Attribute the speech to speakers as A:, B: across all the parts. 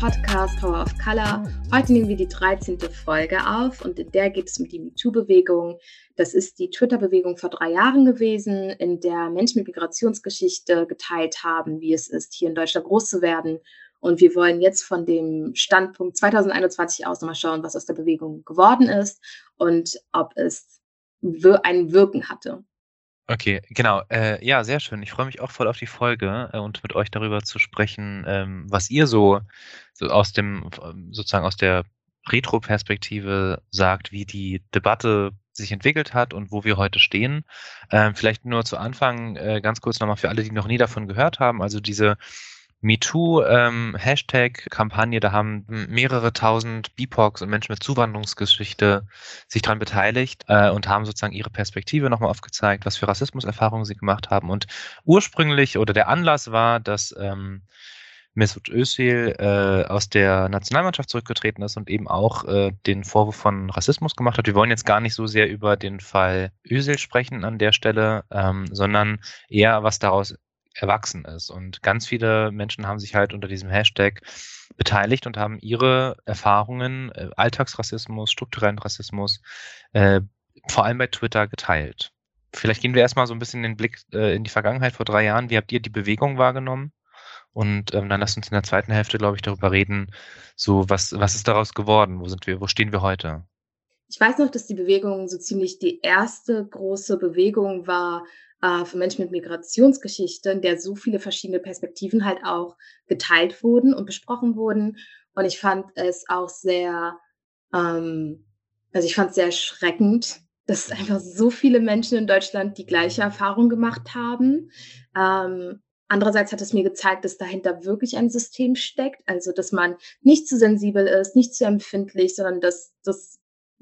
A: Podcast Power of Color. Heute nehmen wir die 13. Folge auf und in der geht es um die MeToo-Bewegung. Das ist die Twitter-Bewegung vor drei Jahren gewesen, in der Menschen mit Migrationsgeschichte geteilt haben, wie es ist, hier in Deutschland groß zu werden. Und wir wollen jetzt von dem Standpunkt 2021 aus nochmal schauen, was aus der Bewegung geworden ist und ob es ein Wirken hatte.
B: Okay, genau. Äh, ja, sehr schön. Ich freue mich auch voll auf die Folge äh, und mit euch darüber zu sprechen, ähm, was ihr so, so aus dem, sozusagen aus der Retro-Perspektive sagt, wie die Debatte sich entwickelt hat und wo wir heute stehen. Ähm, vielleicht nur zu Anfang äh, ganz kurz nochmal für alle, die noch nie davon gehört haben. Also diese MeToo-Hashtag-Kampagne, ähm, da haben mehrere tausend BIPOCs und Menschen mit Zuwanderungsgeschichte sich daran beteiligt äh, und haben sozusagen ihre Perspektive nochmal aufgezeigt, was für Rassismuserfahrungen sie gemacht haben. Und ursprünglich oder der Anlass war, dass ähm, Mesut Özil äh, aus der Nationalmannschaft zurückgetreten ist und eben auch äh, den Vorwurf von Rassismus gemacht hat. Wir wollen jetzt gar nicht so sehr über den Fall Özil sprechen an der Stelle, ähm, sondern eher, was daraus erwachsen ist. Und ganz viele Menschen haben sich halt unter diesem Hashtag beteiligt und haben ihre Erfahrungen, äh, Alltagsrassismus, strukturellen Rassismus, äh, vor allem bei Twitter geteilt. Vielleicht gehen wir erstmal so ein bisschen den Blick äh, in die Vergangenheit vor drei Jahren. Wie habt ihr die Bewegung wahrgenommen? Und ähm, dann lasst uns in der zweiten Hälfte, glaube ich, darüber reden, so was, was ist daraus geworden? Wo sind wir, wo stehen wir heute?
A: Ich weiß noch, dass die Bewegung so ziemlich die erste große Bewegung war, äh, für Menschen mit Migrationsgeschichte, in der so viele verschiedene Perspektiven halt auch geteilt wurden und besprochen wurden. Und ich fand es auch sehr, ähm, also ich fand es sehr erschreckend, dass einfach so viele Menschen in Deutschland die gleiche Erfahrung gemacht haben. Ähm, andererseits hat es mir gezeigt, dass dahinter wirklich ein System steckt, also dass man nicht zu sensibel ist, nicht zu empfindlich, sondern dass das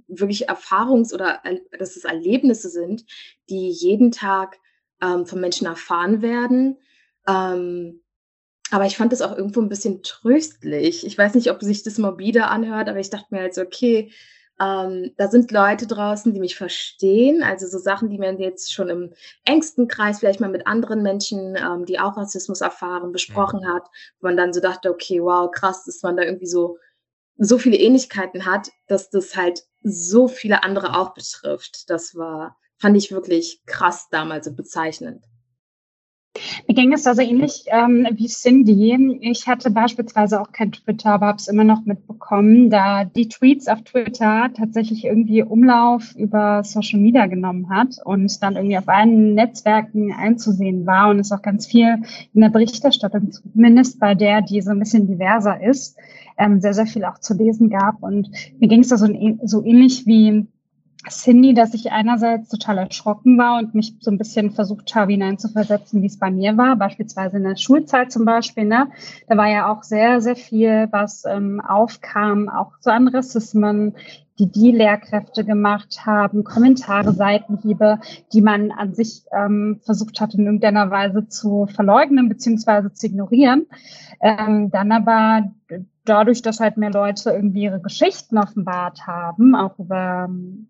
A: wirklich Erfahrungs- oder dass es Erlebnisse sind, die jeden Tag ähm, von Menschen erfahren werden. Ähm, aber ich fand das auch irgendwo ein bisschen tröstlich. Ich weiß nicht, ob sich das morbide anhört, aber ich dachte mir halt so, okay, ähm, da sind Leute draußen, die mich verstehen. Also so Sachen, die man jetzt schon im engsten Kreis vielleicht mal mit anderen Menschen, ähm, die auch Rassismus erfahren, besprochen mhm. hat, wo man dann so dachte, okay, wow, krass, dass man da irgendwie so so viele Ähnlichkeiten hat, dass das halt so viele andere auch betrifft. Das war fand ich wirklich krass damals und bezeichnend.
C: Mir ging es also ähnlich ähm, wie Cindy. Ich hatte beispielsweise auch kein Twitter, aber habe es immer noch mitbekommen, da die Tweets auf Twitter tatsächlich irgendwie Umlauf über Social Media genommen hat und dann irgendwie auf allen Netzwerken einzusehen war und es auch ganz viel in der Berichterstattung, zumindest bei der, die so ein bisschen diverser ist, ähm, sehr, sehr viel auch zu lesen gab. Und mir ging es da so, so ähnlich wie Cindy, dass ich einerseits total erschrocken war und mich so ein bisschen versucht habe, hineinzuversetzen, wie es bei mir war, beispielsweise in der Schulzeit zum Beispiel. Ne? Da war ja auch sehr, sehr viel, was ähm, aufkam, auch so an Rassismen, die die Lehrkräfte gemacht haben, Kommentare, Seitenhiebe, die man an sich ähm, versucht hat, in irgendeiner Weise zu verleugnen beziehungsweise zu ignorieren. Ähm, dann aber dadurch, dass halt mehr Leute irgendwie ihre Geschichten offenbart haben, auch über ähm,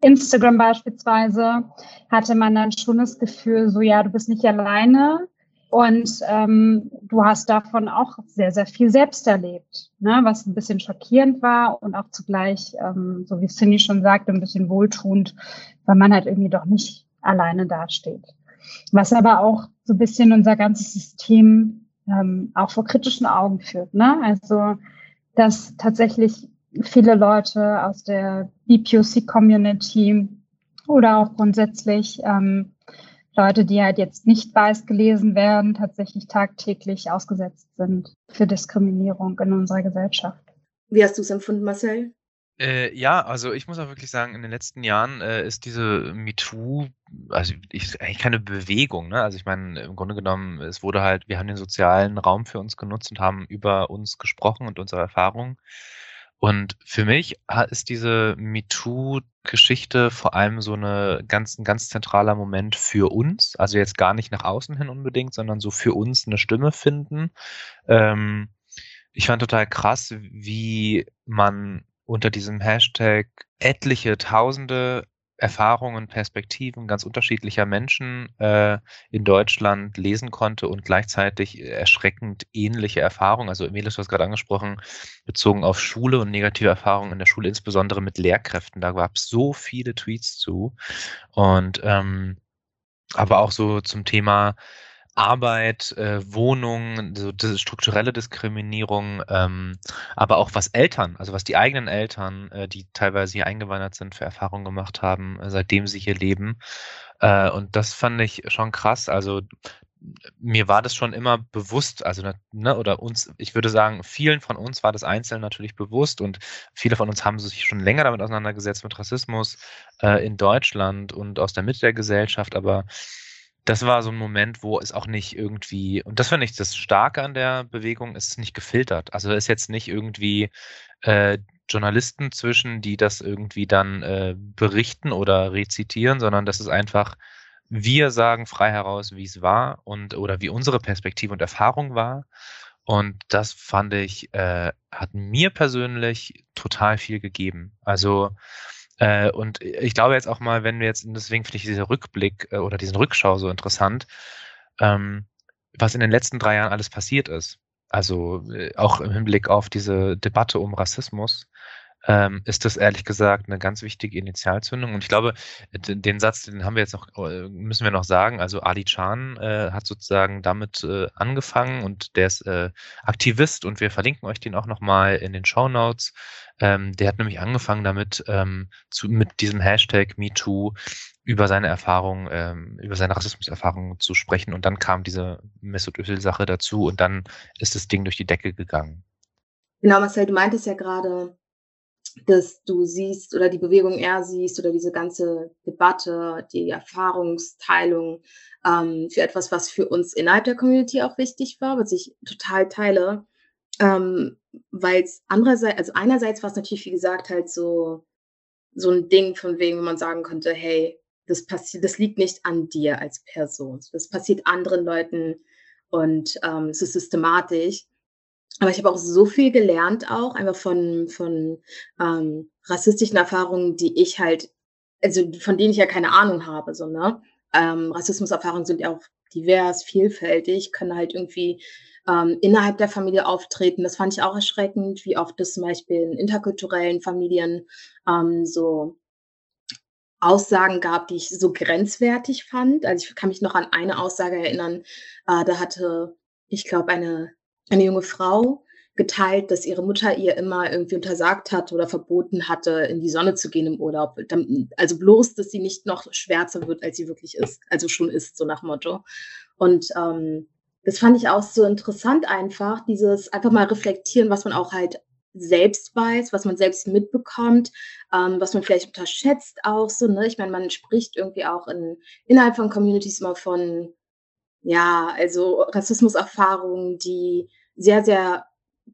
C: Instagram beispielsweise hatte man dann schon das Gefühl, so ja, du bist nicht alleine und ähm, du hast davon auch sehr, sehr viel selbst erlebt, ne? was ein bisschen schockierend war und auch zugleich, ähm, so wie Cindy schon sagte, ein bisschen wohltuend, weil man halt irgendwie doch nicht alleine dasteht. Was aber auch so ein bisschen unser ganzes System ähm, auch vor kritischen Augen führt. Ne? Also, dass tatsächlich viele Leute aus der BPOC-Community oder auch grundsätzlich ähm, Leute, die halt jetzt nicht weiß gelesen werden, tatsächlich tagtäglich ausgesetzt sind für Diskriminierung in unserer Gesellschaft.
A: Wie hast du es empfunden, Marcel?
B: Äh, ja, also ich muss auch wirklich sagen, in den letzten Jahren äh, ist diese MeToo, also ich, eigentlich keine Bewegung, ne? Also ich meine, im Grunde genommen, es wurde halt, wir haben den sozialen Raum für uns genutzt und haben über uns gesprochen und unsere Erfahrungen. Und für mich ist diese MeToo-Geschichte vor allem so eine ganz, ein ganz zentraler Moment für uns. Also jetzt gar nicht nach außen hin unbedingt, sondern so für uns eine Stimme finden. Ähm, ich fand total krass, wie man unter diesem Hashtag etliche Tausende Erfahrungen, Perspektiven ganz unterschiedlicher Menschen äh, in Deutschland lesen konnte und gleichzeitig erschreckend ähnliche Erfahrungen. Also Emilis, du hast gerade angesprochen, bezogen auf Schule und negative Erfahrungen in der Schule, insbesondere mit Lehrkräften. Da gab es so viele Tweets zu. Und ähm, aber auch so zum Thema Arbeit, äh, Wohnung, so strukturelle Diskriminierung, ähm, aber auch was Eltern, also was die eigenen Eltern, äh, die teilweise hier eingewandert sind, für Erfahrungen gemacht haben, äh, seitdem sie hier leben. Äh, und das fand ich schon krass. Also mir war das schon immer bewusst, also ne, oder uns, ich würde sagen, vielen von uns war das einzeln natürlich bewusst und viele von uns haben sich schon länger damit auseinandergesetzt mit Rassismus äh, in Deutschland und aus der Mitte der Gesellschaft, aber das war so ein Moment, wo es auch nicht irgendwie, und das finde ich das Starke an der Bewegung, ist nicht gefiltert. Also ist jetzt nicht irgendwie äh, Journalisten zwischen, die das irgendwie dann äh, berichten oder rezitieren, sondern das ist einfach, wir sagen frei heraus, wie es war und oder wie unsere Perspektive und Erfahrung war. Und das fand ich, äh, hat mir persönlich total viel gegeben. Also äh, und ich glaube jetzt auch mal, wenn wir jetzt, deswegen finde ich dieser Rückblick äh, oder diesen Rückschau so interessant, ähm, was in den letzten drei Jahren alles passiert ist. Also äh, auch im Hinblick auf diese Debatte um Rassismus ähm, ist das ehrlich gesagt eine ganz wichtige Initialzündung. Und ich glaube, den Satz, den haben wir jetzt noch, äh, müssen wir noch sagen. Also Ali Chan äh, hat sozusagen damit äh, angefangen und der ist äh, Aktivist und wir verlinken euch den auch nochmal in den Show Notes. Ähm, der hat nämlich angefangen damit, ähm, zu, mit diesem Hashtag MeToo über seine Erfahrung, ähm, über seine Rassismuserfahrung zu sprechen. Und dann kam diese Mesut Özil-Sache dazu und dann ist das Ding durch die Decke gegangen.
A: Genau, Marcel, du meintest ja gerade, dass du siehst oder die Bewegung eher siehst oder diese ganze Debatte, die Erfahrungsteilung ähm, für etwas, was für uns innerhalb der Community auch wichtig war, was ich total teile. Ähm, Weil es andererseits, also einerseits war es natürlich, wie gesagt, halt so, so ein Ding von wegen, wo man sagen könnte, hey, das passiert, das liegt nicht an dir als Person. Das passiert anderen Leuten und ähm, es ist systematisch. Aber ich habe auch so viel gelernt auch, einfach von, von ähm, rassistischen Erfahrungen, die ich halt, also von denen ich ja keine Ahnung habe, so, ne? Ähm, Rassismuserfahrungen sind ja auch divers, vielfältig, können halt irgendwie ähm, innerhalb der Familie auftreten. Das fand ich auch erschreckend, wie oft es zum Beispiel in interkulturellen Familien ähm, so Aussagen gab, die ich so grenzwertig fand. Also ich kann mich noch an eine Aussage erinnern, äh, da hatte, ich glaube, eine eine junge Frau geteilt, dass ihre Mutter ihr immer irgendwie untersagt hat oder verboten hatte, in die Sonne zu gehen im Urlaub. Also bloß, dass sie nicht noch schwärzer wird, als sie wirklich ist, also schon ist, so nach Motto. Und ähm, das fand ich auch so interessant einfach, dieses einfach mal reflektieren, was man auch halt selbst weiß, was man selbst mitbekommt, ähm, was man vielleicht unterschätzt auch so. Ne? Ich meine, man spricht irgendwie auch in, innerhalb von Communities mal von, ja, also Rassismuserfahrungen, die sehr, sehr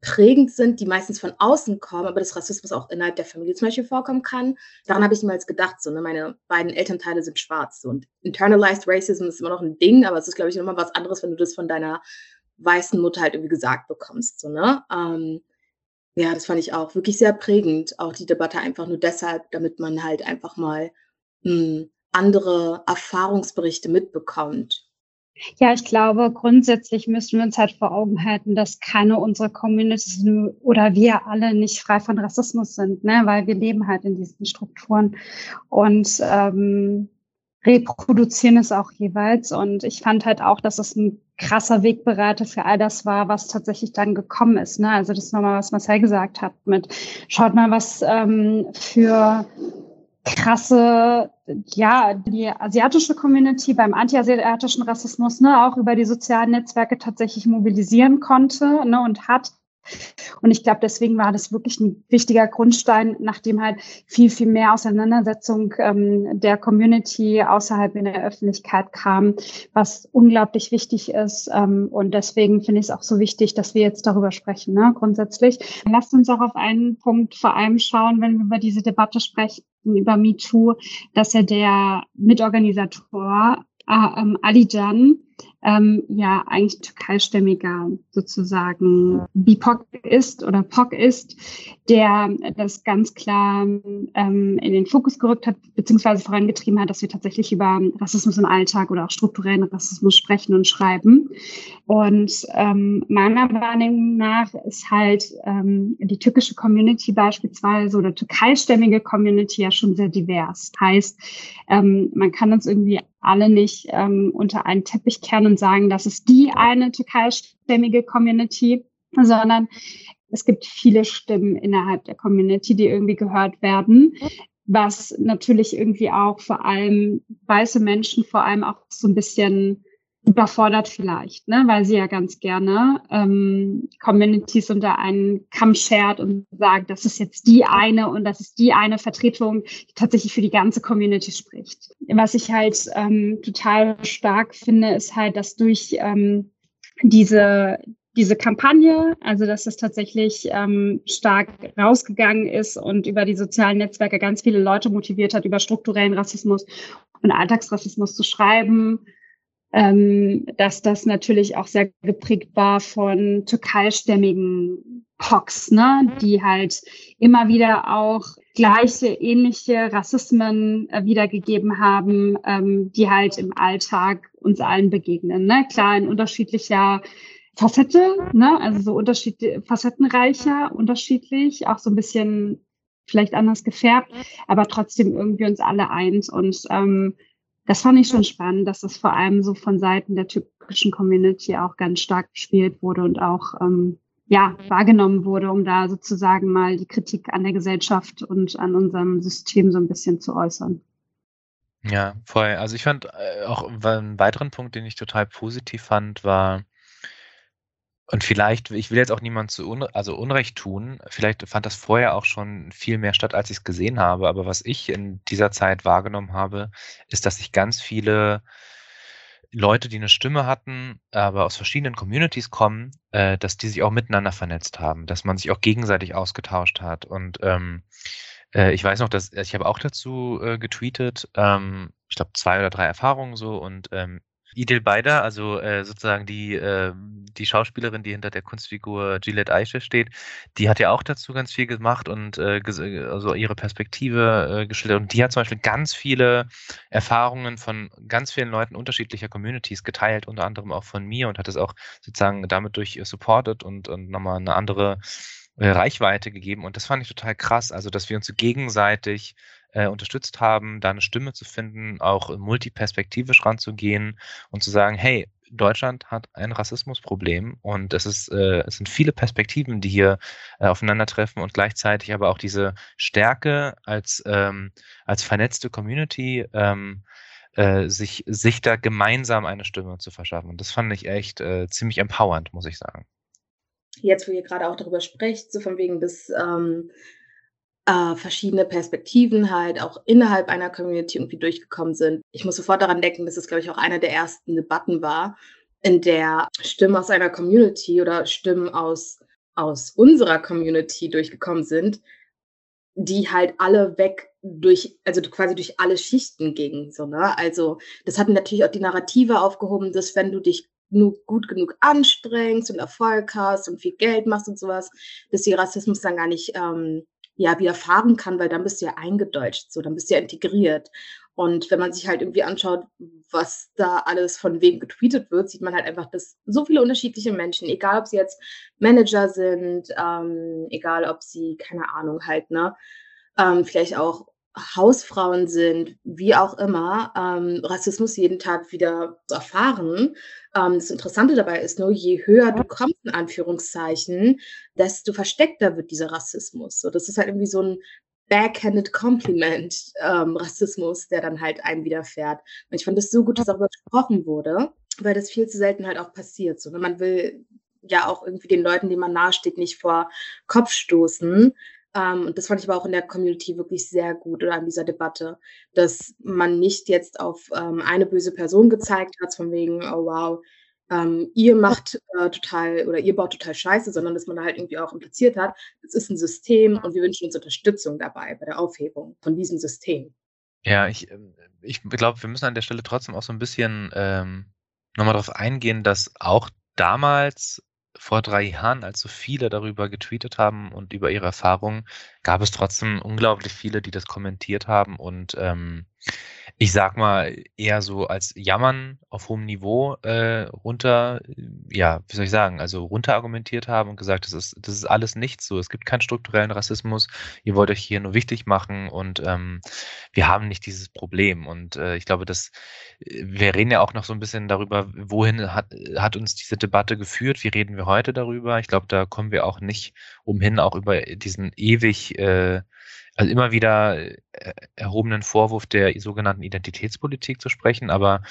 A: prägend sind, die meistens von außen kommen, aber dass Rassismus auch innerhalb der Familie zum Beispiel vorkommen kann. Daran habe ich niemals gedacht. So, ne? Meine beiden Elternteile sind schwarz. So, und internalized Racism ist immer noch ein Ding, aber es ist, glaube ich, nochmal was anderes, wenn du das von deiner weißen Mutter halt irgendwie gesagt bekommst. So, ne? Ähm, ja, das fand ich auch wirklich sehr prägend. Auch die Debatte einfach nur deshalb, damit man halt einfach mal mh, hm, andere Erfahrungsberichte mitbekommt.
C: Ja, ich glaube, grundsätzlich müssen wir uns halt vor Augen halten, dass keine unserer Communities oder wir alle nicht frei von Rassismus sind, ne? weil wir leben halt in diesen Strukturen und ähm, reproduzieren es auch jeweils. Und ich fand halt auch, dass es ein krasser Wegbereiter für all das war, was tatsächlich dann gekommen ist. Ne? Also das nochmal, was Marcel gesagt hat mit, schaut mal, was ähm, für krasse, ja, die asiatische Community beim antiasiatischen Rassismus ne, auch über die sozialen Netzwerke tatsächlich mobilisieren konnte ne, und hat. Und ich glaube, deswegen war das wirklich ein wichtiger Grundstein, nachdem halt viel, viel mehr Auseinandersetzung ähm, der Community außerhalb in der Öffentlichkeit kam, was unglaublich wichtig ist. Ähm, und deswegen finde ich es auch so wichtig, dass wir jetzt darüber sprechen, ne, grundsätzlich. Lasst uns auch auf einen Punkt vor allem schauen, wenn wir über diese Debatte sprechen, über MeToo, dass er der Mitorganisator ah, ähm, Ali Can ähm, ja eigentlich türkeistämmiger sozusagen BIPOC ist oder POC ist, der das ganz klar ähm, in den Fokus gerückt hat, beziehungsweise vorangetrieben hat, dass wir tatsächlich über Rassismus im Alltag oder auch strukturellen Rassismus sprechen und schreiben. Und ähm, meiner Wahrnehmung nach ist halt ähm, die türkische Community beispielsweise oder türkeistämmige Community ja schon sehr divers. Heißt, ähm, man kann uns irgendwie alle nicht ähm, unter einen Teppich kehren und sagen, das ist die eine türkeistämmige Community, sondern es gibt viele Stimmen innerhalb der Community, die irgendwie gehört werden, was natürlich irgendwie auch vor allem weiße Menschen vor allem auch so ein bisschen überfordert vielleicht, ne? weil sie ja ganz gerne ähm, Communities unter einen Kamm schert und sagt, das ist jetzt die eine und das ist die eine Vertretung, die tatsächlich für die ganze Community spricht. Was ich halt ähm, total stark finde, ist halt, dass durch ähm, diese diese Kampagne, also dass es tatsächlich ähm, stark rausgegangen ist und über die sozialen Netzwerke ganz viele Leute motiviert hat, über strukturellen Rassismus und Alltagsrassismus zu schreiben, ähm, dass das natürlich auch sehr geprägt war von türkeistämmigen Pox, ne, die halt immer wieder auch gleiche, ähnliche Rassismen äh, wiedergegeben haben, ähm, die halt im Alltag uns allen begegnen. Ne? Klar, in unterschiedlicher Facette, ne? also so unterschiedlich, facettenreicher, unterschiedlich, auch so ein bisschen vielleicht anders gefärbt, aber trotzdem irgendwie uns alle eins. Und ähm, das fand ich schon spannend, dass das vor allem so von Seiten der türkischen Community auch ganz stark gespielt wurde und auch ähm, ja wahrgenommen wurde, um da sozusagen mal die Kritik an der Gesellschaft und an unserem System so ein bisschen zu äußern.
B: Ja, voll. Also ich fand äh, auch einen weiteren Punkt, den ich total positiv fand, war, und vielleicht, ich will jetzt auch niemand zu un, also Unrecht tun, vielleicht fand das vorher auch schon viel mehr statt, als ich es gesehen habe, aber was ich in dieser Zeit wahrgenommen habe, ist, dass sich ganz viele Leute, die eine Stimme hatten, aber aus verschiedenen Communities kommen, äh, dass die sich auch miteinander vernetzt haben, dass man sich auch gegenseitig ausgetauscht hat. Und ähm, äh, ich weiß noch, dass ich habe auch dazu äh, getweetet, ähm, ich glaube zwei oder drei Erfahrungen so. Und ähm, Idil Beider, also äh, sozusagen die, äh, die Schauspielerin, die hinter der Kunstfigur Gillette Eiche steht, die hat ja auch dazu ganz viel gemacht und äh, also ihre Perspektive äh, geschildert. Und die hat zum Beispiel ganz viele Erfahrungen von ganz vielen Leuten unterschiedlicher Communities geteilt, unter anderem auch von mir und hat es auch sozusagen damit durch supported und, und nochmal eine andere äh, Reichweite gegeben. Und das fand ich total krass, also dass wir uns gegenseitig äh, unterstützt haben, da eine Stimme zu finden, auch multiperspektivisch ranzugehen und zu sagen, hey, Deutschland hat ein Rassismusproblem und es, ist, äh, es sind viele Perspektiven, die hier äh, aufeinandertreffen und gleichzeitig aber auch diese Stärke als, ähm, als vernetzte Community, ähm, äh, sich, sich da gemeinsam eine Stimme zu verschaffen. Und das fand ich echt äh, ziemlich empowernd, muss ich sagen.
A: Jetzt, wo ihr gerade auch darüber sprecht, so von wegen des ähm, äh, verschiedene Perspektiven halt auch innerhalb einer Community irgendwie durchgekommen sind. Ich muss sofort daran denken, dass es, glaube ich, auch eine der ersten Debatten war, in der Stimmen aus einer Community oder Stimmen aus, aus unserer Community durchgekommen sind, die halt alle weg durch, also quasi durch alle Schichten gingen. So, ne? Also das hat natürlich auch die Narrative aufgehoben, dass wenn du dich gut genug anstrengst und Erfolg hast und viel Geld machst und sowas, dass die Rassismus dann gar nicht ähm, ja widerfahren kann, weil dann bist du ja eingedeutscht, so, dann bist du ja integriert. Und wenn man sich halt irgendwie anschaut, was da alles von wem getweetet wird, sieht man halt einfach, dass so viele unterschiedliche Menschen, egal ob sie jetzt Manager sind, ähm, egal ob sie, keine Ahnung, halt, ne, ähm, vielleicht auch Hausfrauen sind, wie auch immer, ähm, Rassismus jeden Tag wieder erfahren. Ähm, das Interessante dabei ist nur, je höher du kommst, in Anführungszeichen, desto versteckter wird dieser Rassismus. So, das ist halt irgendwie so ein backhanded Compliment ähm, Rassismus, der dann halt einem widerfährt. Und ich fand es so gut, dass darüber gesprochen wurde, weil das viel zu selten halt auch passiert. So, ne? Man will ja auch irgendwie den Leuten, denen man nahesteht, nicht vor Kopf stoßen. Ähm, und das fand ich aber auch in der Community wirklich sehr gut oder an dieser Debatte, dass man nicht jetzt auf ähm, eine böse Person gezeigt hat, von wegen, oh wow, ähm, ihr macht äh, total oder ihr baut total scheiße, sondern dass man halt irgendwie auch impliziert hat, es ist ein System und wir wünschen uns Unterstützung dabei bei der Aufhebung von diesem System.
B: Ja, ich, ich glaube, wir müssen an der Stelle trotzdem auch so ein bisschen ähm, nochmal darauf eingehen, dass auch damals vor drei Jahren, als so viele darüber getweetet haben und über ihre Erfahrungen, gab es trotzdem unglaublich viele, die das kommentiert haben und ähm, ich sag mal, eher so als Jammern auf hohem Niveau äh, runter, ja, wie soll ich sagen, also runter argumentiert haben und gesagt, das ist, das ist alles nichts so. Es gibt keinen strukturellen Rassismus, ihr wollt euch hier nur wichtig machen und ähm, wir haben nicht dieses Problem. Und äh, ich glaube, dass wir reden ja auch noch so ein bisschen darüber, wohin hat, hat uns diese Debatte geführt, wie reden wir heute darüber. Ich glaube, da kommen wir auch nicht umhin, auch über diesen ewig äh, also immer wieder äh, erhobenen Vorwurf der sogenannten Identitätspolitik zu sprechen. Aber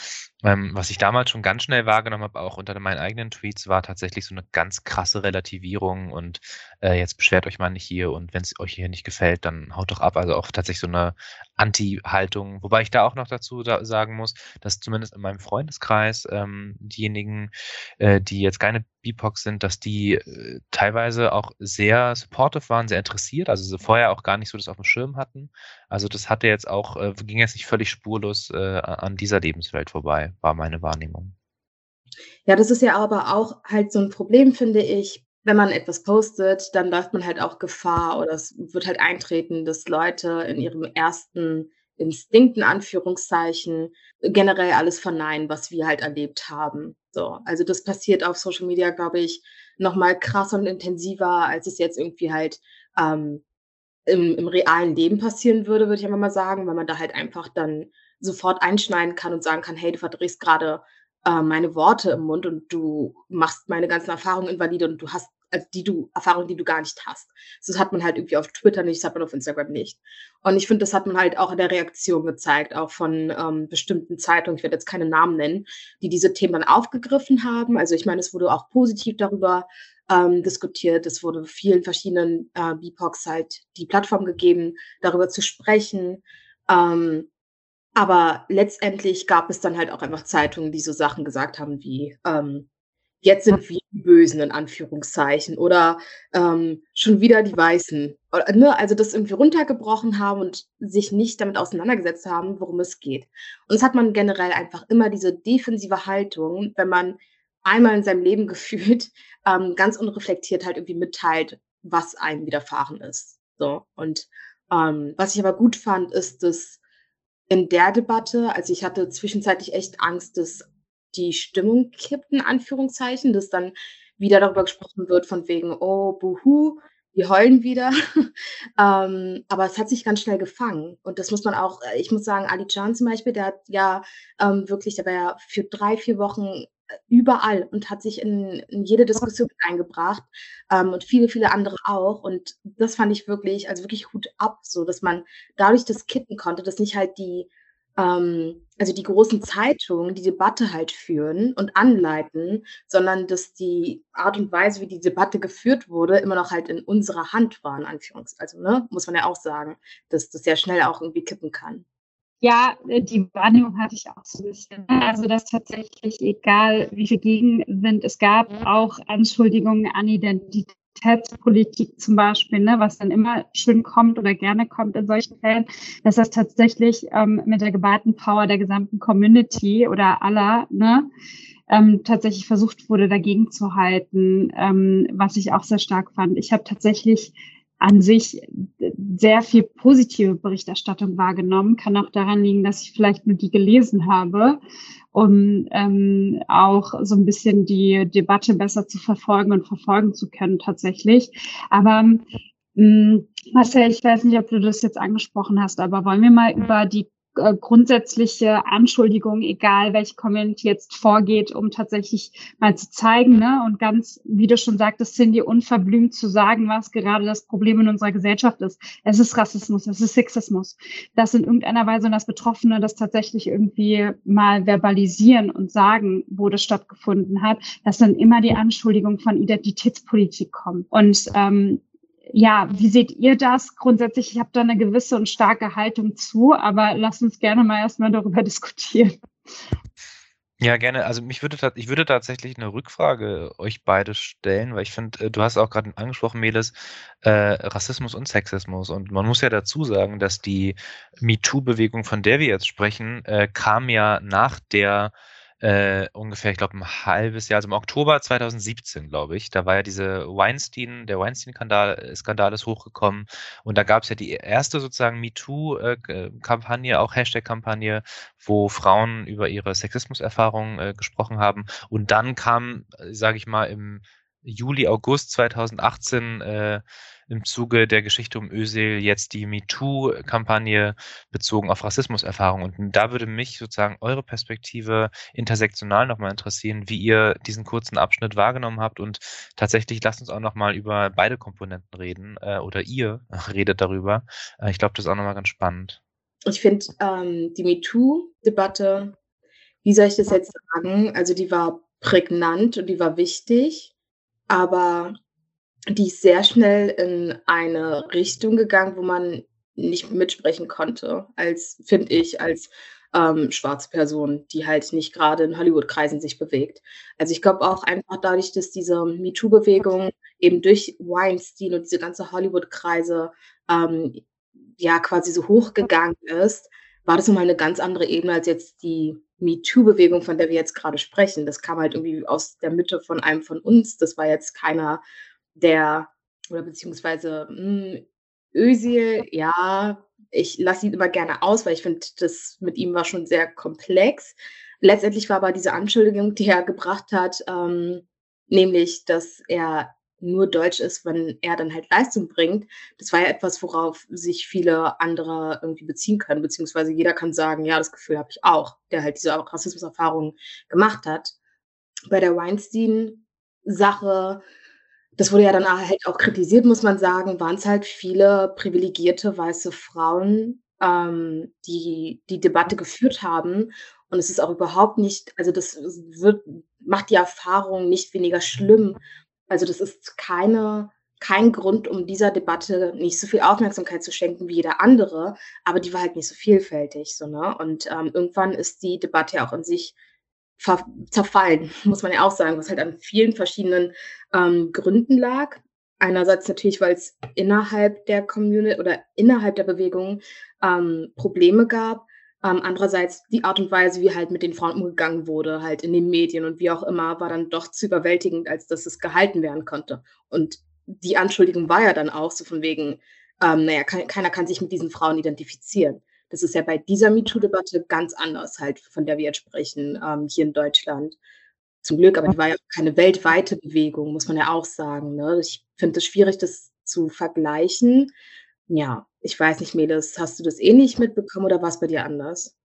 B: ähm, was ich damals schon ganz schnell wahrgenommen habe, auch unter meinen eigenen Tweets, war tatsächlich so eine ganz krasse Relativierung und äh, jetzt beschwert euch mal nicht hier und wenn es euch hier nicht gefällt, dann haut doch ab. Also auch tatsächlich so eine Anti-Haltung. Wobei ich da auch noch dazu da sagen muss, dass zumindest in meinem Freundeskreis ähm, diejenigen, äh, die jetzt keine BIPOC sind, dass die äh, teilweise auch sehr supportive waren, sehr interessiert, also sie vorher auch gar nicht so das auf dem Schirm hatten. Also das hatte jetzt auch, äh, ging jetzt nicht völlig spurlos äh, an dieser Lebenswelt vorbei, war meine Wahrnehmung.
A: Ja, das ist ja aber auch halt so ein Problem, finde ich. Wenn man etwas postet, dann läuft man halt auch Gefahr oder es wird halt eintreten, dass Leute in ihrem ersten Instinkt, in Anführungszeichen, generell alles verneinen, was wir halt erlebt haben. So, also das passiert auf Social Media, glaube ich, noch mal krasser und intensiver, als es jetzt irgendwie halt ähm, im, im realen Leben passieren würde, würde ich einfach mal sagen, weil man da halt einfach dann sofort einschneiden kann und sagen kann, hey, du verdrehst gerade äh, meine Worte im Mund und du machst meine ganzen Erfahrungen invalide und du hast also die du Erfahrungen, die du gar nicht hast. Das hat man halt irgendwie auf Twitter nicht, das hat man auf Instagram nicht. Und ich finde, das hat man halt auch in der Reaktion gezeigt, auch von ähm, bestimmten Zeitungen, ich werde jetzt keine Namen nennen, die diese Themen dann aufgegriffen haben. Also ich meine, es wurde auch positiv darüber ähm, diskutiert. Es wurde vielen verschiedenen äh, BIPOCs halt die Plattform gegeben, darüber zu sprechen. Ähm, aber letztendlich gab es dann halt auch einfach Zeitungen, die so Sachen gesagt haben wie, ähm, jetzt sind wir die Bösen in Anführungszeichen oder ähm, schon wieder die Weißen. Oder, ne? Also das irgendwie runtergebrochen haben und sich nicht damit auseinandergesetzt haben, worum es geht. Und das hat man generell einfach immer diese defensive Haltung, wenn man einmal in seinem Leben gefühlt ähm, ganz unreflektiert halt irgendwie mitteilt, was einem widerfahren ist. So und ähm, was ich aber gut fand, ist, dass in der Debatte, also ich hatte zwischenzeitlich echt Angst, dass die Stimmung kippt, in Anführungszeichen, dass dann wieder darüber gesprochen wird von wegen, oh, buhu, die heulen wieder. ähm, aber es hat sich ganz schnell gefangen. Und das muss man auch, äh, ich muss sagen, Ali Can zum Beispiel, der hat ja ähm, wirklich, der war ja für drei, vier Wochen überall und hat sich in, in jede Diskussion eingebracht ähm, und viele, viele andere auch. Und das fand ich wirklich, also wirklich Hut ab, so dass man dadurch das kitten konnte, dass nicht halt die, ähm, also die großen Zeitungen die Debatte halt führen und anleiten, sondern dass die Art und Weise, wie die Debatte geführt wurde, immer noch halt in unserer Hand war, in Anführungs. Also, ne, muss man ja auch sagen, dass das sehr schnell auch irgendwie kippen kann.
C: Ja, äh, die Wahrnehmung hatte ich auch so ein bisschen. Also, dass tatsächlich, egal wie viel Gegenwind es gab, auch Anschuldigungen an Identitätspolitik zum Beispiel, ne, was dann immer schön kommt oder gerne kommt in solchen Fällen, dass das tatsächlich ähm, mit der geballten Power der gesamten Community oder aller, ne, ähm, tatsächlich versucht wurde, dagegen zu halten, ähm, was ich auch sehr stark fand. Ich habe tatsächlich an sich sehr viel positive Berichterstattung wahrgenommen. Kann auch daran liegen, dass ich vielleicht nur die gelesen habe, um ähm, auch so ein bisschen die Debatte besser zu verfolgen und verfolgen zu können tatsächlich. Aber mh, hm, Marcel, ich weiß nicht, ob du das jetzt angesprochen hast, aber wollen wir mal über die äh, grundsätzliche Anschuldigung, egal welche Community jetzt vorgeht, um tatsächlich mal zu zeigen, ne, und ganz, wie du schon sagtest, Cindy, unverblümt zu sagen, was gerade das Problem in unserer Gesellschaft ist. Es ist Rassismus, es ist Sexismus. Das in irgendeiner Weise und das Betroffene das tatsächlich irgendwie mal verbalisieren und sagen, wo das stattgefunden hat, dass dann immer die Anschuldigung von Identitätspolitik kommt. Und ähm, ja, wie seht ihr das? Grundsätzlich, ich habe da eine gewisse und starke Haltung zu, aber lasst uns gerne mal erstmal darüber diskutieren.
B: Ja, gerne. Also mich würde ich würde tatsächlich eine Rückfrage euch beide stellen, weil ich finde, äh, du hast auch gerade angesprochen, Meles, äh, Rassismus und Sexismus. Und man muss ja dazu sagen, dass die MeToo-Bewegung, von der wir jetzt sprechen, äh, kam ja nach der äh, ungefähr, ich glaube, ein halbes Jahr, also im Oktober 2017, glaube ich. Da war ja diese Weinstein, der Weinstein-Skandal Skandal ist hochgekommen und da gab es ja die erste sozusagen MeToo-Kampagne, auch Hashtag-Kampagne, wo Frauen über ihre Sexismuserfahrungen äh, gesprochen haben. Und dann kam, sage ich mal, im Juli, August 2018 äh, im Zuge der Geschichte um Özil jetzt die MeToo-Kampagne bezogen auf Rassismuserfahrungen. Und da würde mich sozusagen eure Perspektive intersektional nochmal interessieren, wie ihr diesen kurzen Abschnitt wahrgenommen habt. Und tatsächlich lasst uns auch nochmal über beide Komponenten reden äh, oder ihr redet darüber. Äh, ich glaube, das ist auch nochmal ganz spannend.
A: Ich finde ähm, die MeToo-Debatte, wie soll ich das jetzt sagen? Also die war prägnant und die war wichtig, aber die ist sehr schnell in eine Richtung gegangen, wo man nicht mitsprechen konnte, als, finde ich, als ähm, schwarze Person, die halt nicht gerade in Hollywood-Kreisen sich bewegt. Also ich glaube auch einfach dadurch, dass diese MeToo-Bewegung eben durch Weinstein und diese ganze Hollywood-Kreise ähm, ja quasi so hochgegangen ist, war das nochmal eine ganz andere Ebene als jetzt die MeToo-Bewegung, von der wir jetzt gerade sprechen. Das kam halt irgendwie aus der Mitte von einem von uns. Das war jetzt keiner der oder beziehungsweise, hm, Özil, ja, ich lasse ihn immer gerne aus, weil ich finde, das mit ihm war schon sehr komplex. Letztendlich war aber diese Anschuldigung, die er gebracht hat, ähm, nämlich, dass er nur deutsch ist, wenn er dann halt Leistung bringt. Das war ja etwas, worauf sich viele andere irgendwie beziehen können, beziehungsweise jeder kann sagen, ja, das Gefühl habe ich auch, der halt diese Rassismuserfahrung gemacht hat. Bei der Weinstein-Sache das wurde ja dann halt auch kritisiert, muss man sagen, waren es halt viele privilegierte weiße Frauen, ähm, die die Debatte geführt haben. Und es ist auch überhaupt nicht, also das wird, macht die Erfahrung nicht weniger schlimm. Also das ist keine, kein Grund, um dieser Debatte nicht so viel Aufmerksamkeit zu schenken wie jeder andere, aber die war halt nicht so vielfältig. So, ne? Und ähm, irgendwann ist die Debatte ja auch in sich zerfallen, muss man ja auch sagen, was halt an vielen verschiedenen ähm, Gründen lag. Einerseits natürlich, weil es innerhalb der Community oder innerhalb der Bewegung ähm, Probleme gab. Ähm, andererseits die Art und Weise, wie halt mit den Frauen umgegangen wurde, halt in den Medien und wie auch immer, war dann doch zu überwältigend, als dass es gehalten werden konnte. Und die Anschuldigung war ja dann auch so von wegen, ähm, naja, keiner kann sich mit diesen Frauen identifizieren. Das ist ja bei dieser MeToo-Debatte ganz anders, halt, von der wir jetzt sprechen, ähm, hier in Deutschland. Zum Glück, aber die war ja keine weltweite Bewegung, muss man ja auch sagen. Ne? Ich finde es schwierig, das zu vergleichen. Ja, ich weiß nicht, Melis, hast du das ähnlich mitbekommen oder war es bei dir anders?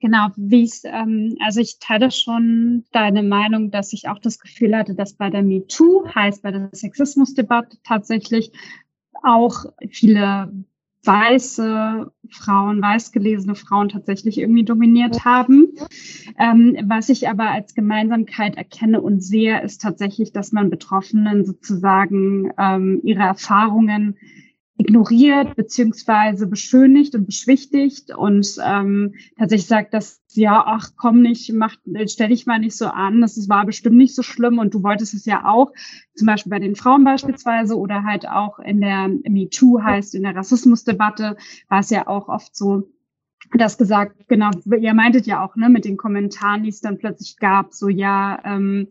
C: Genau, wie es, ähm, also ich teile schon deine Meinung, dass ich auch das Gefühl hatte, dass bei der MeToo, heißt bei der Sexismusdebatte tatsächlich auch viele weiße Frauen, weiß gelesene Frauen tatsächlich irgendwie dominiert haben. Ähm, was ich aber als Gemeinsamkeit erkenne und sehe, ist tatsächlich, dass man Betroffenen sozusagen ähm, ihre Erfahrungen ignoriert beziehungsweise beschönigt und beschwichtigt und ähm, tatsächlich sagt, dass ja, ach komm nicht, mach, stell dich mal nicht so an, das war bestimmt nicht so schlimm und du wolltest es ja auch, zum Beispiel bei den Frauen beispielsweise oder halt auch in der MeToo heißt, in der Rassismusdebatte war es ja auch oft so, das gesagt, genau, ihr meintet ja auch, ne, mit den Kommentaren, die es dann plötzlich gab, so ja, ähm,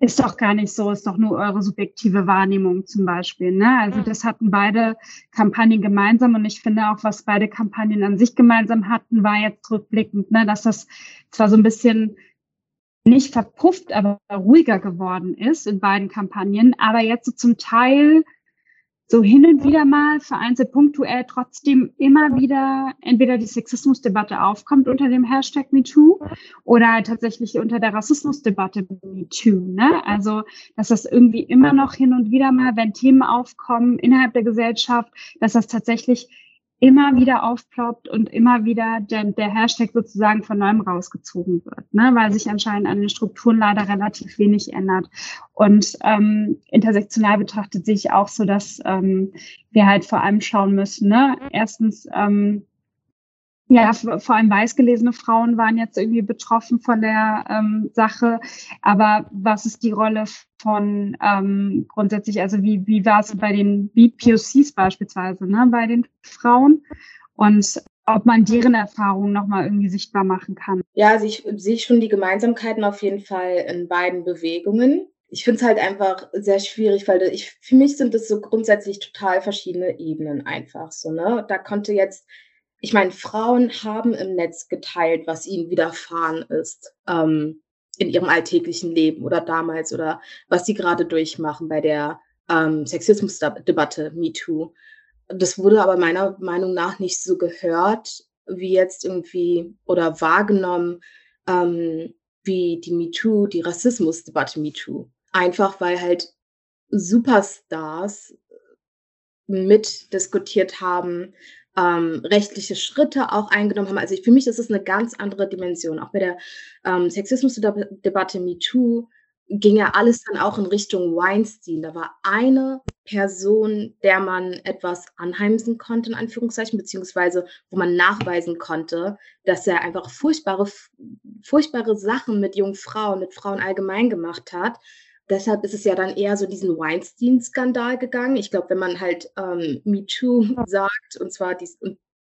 C: ist doch gar nicht so, ist doch nur eure subjektive Wahrnehmung zum Beispiel. Ne? Also das hatten beide Kampagnen gemeinsam und ich finde auch, was beide Kampagnen an sich gemeinsam hatten, war jetzt rückblickend, ne, dass das zwar so ein bisschen nicht verpufft, aber ruhiger geworden ist in beiden Kampagnen, aber jetzt so zum Teil so hin und wieder mal vereinzelt punktuell trotzdem immer wieder entweder die Sexismusdebatte aufkommt unter dem Hashtag MeToo oder tatsächlich unter der Rassismusdebatte MeToo. Ne? Also, dass das irgendwie immer noch hin und wieder mal, wenn Themen aufkommen innerhalb der Gesellschaft, dass das tatsächlich immer wieder aufploppt und immer wieder der, der Hashtag sozusagen von neuem rausgezogen wird, ne? weil sich anscheinend an den Strukturen leider relativ wenig ändert. Und ähm, intersektional betrachtet sehe ich auch so, dass ähm, wir halt vor allem schauen müssen. Ne? Erstens, ähm, Ja, vor allem weißgelesene Frauen waren jetzt irgendwie betroffen von der ähm, Sache. Aber was ist die Rolle von ähm, grundsätzlich, also wie, wie war es bei den BPOCs beispielsweise, ne, bei den Frauen? Und ob man deren Erfahrungen nochmal irgendwie sichtbar machen kann.
A: Ja, also ich sehe schon die Gemeinsamkeiten auf jeden Fall in beiden Bewegungen. Ich finde es halt einfach sehr schwierig, weil ich, für mich sind es so grundsätzlich total verschiedene Ebenen einfach so, ne? Da konnte jetzt ich meine, Frauen haben im Netz geteilt, was ihnen widerfahren ist ähm, in ihrem alltäglichen Leben oder damals oder was sie gerade durchmachen bei der ähm, Sexismusdebatte MeToo. Das wurde aber meiner Meinung nach nicht so gehört, wie jetzt irgendwie oder wahrgenommen, ähm, wie die MeToo, die Rassismusdebatte MeToo. Einfach weil halt Superstars mitdiskutiert haben, ähm, rechtliche Schritte auch eingenommen haben. Also ich, für mich ist es eine ganz andere Dimension. Auch bei der ähm, Sexismusdebatte MeToo ging ja alles dann auch in Richtung Weinstein. Da war eine Person, der man etwas anheimsen konnte, in Anführungszeichen, beziehungsweise wo man nachweisen konnte, dass er einfach furchtbare, furchtbare Sachen mit jungen Frauen, mit Frauen allgemein gemacht hat deshalb ist es ja dann eher so diesen Weinstein-Skandal gegangen. Ich glaube, wenn man halt ähm, MeToo sagt, und zwar die,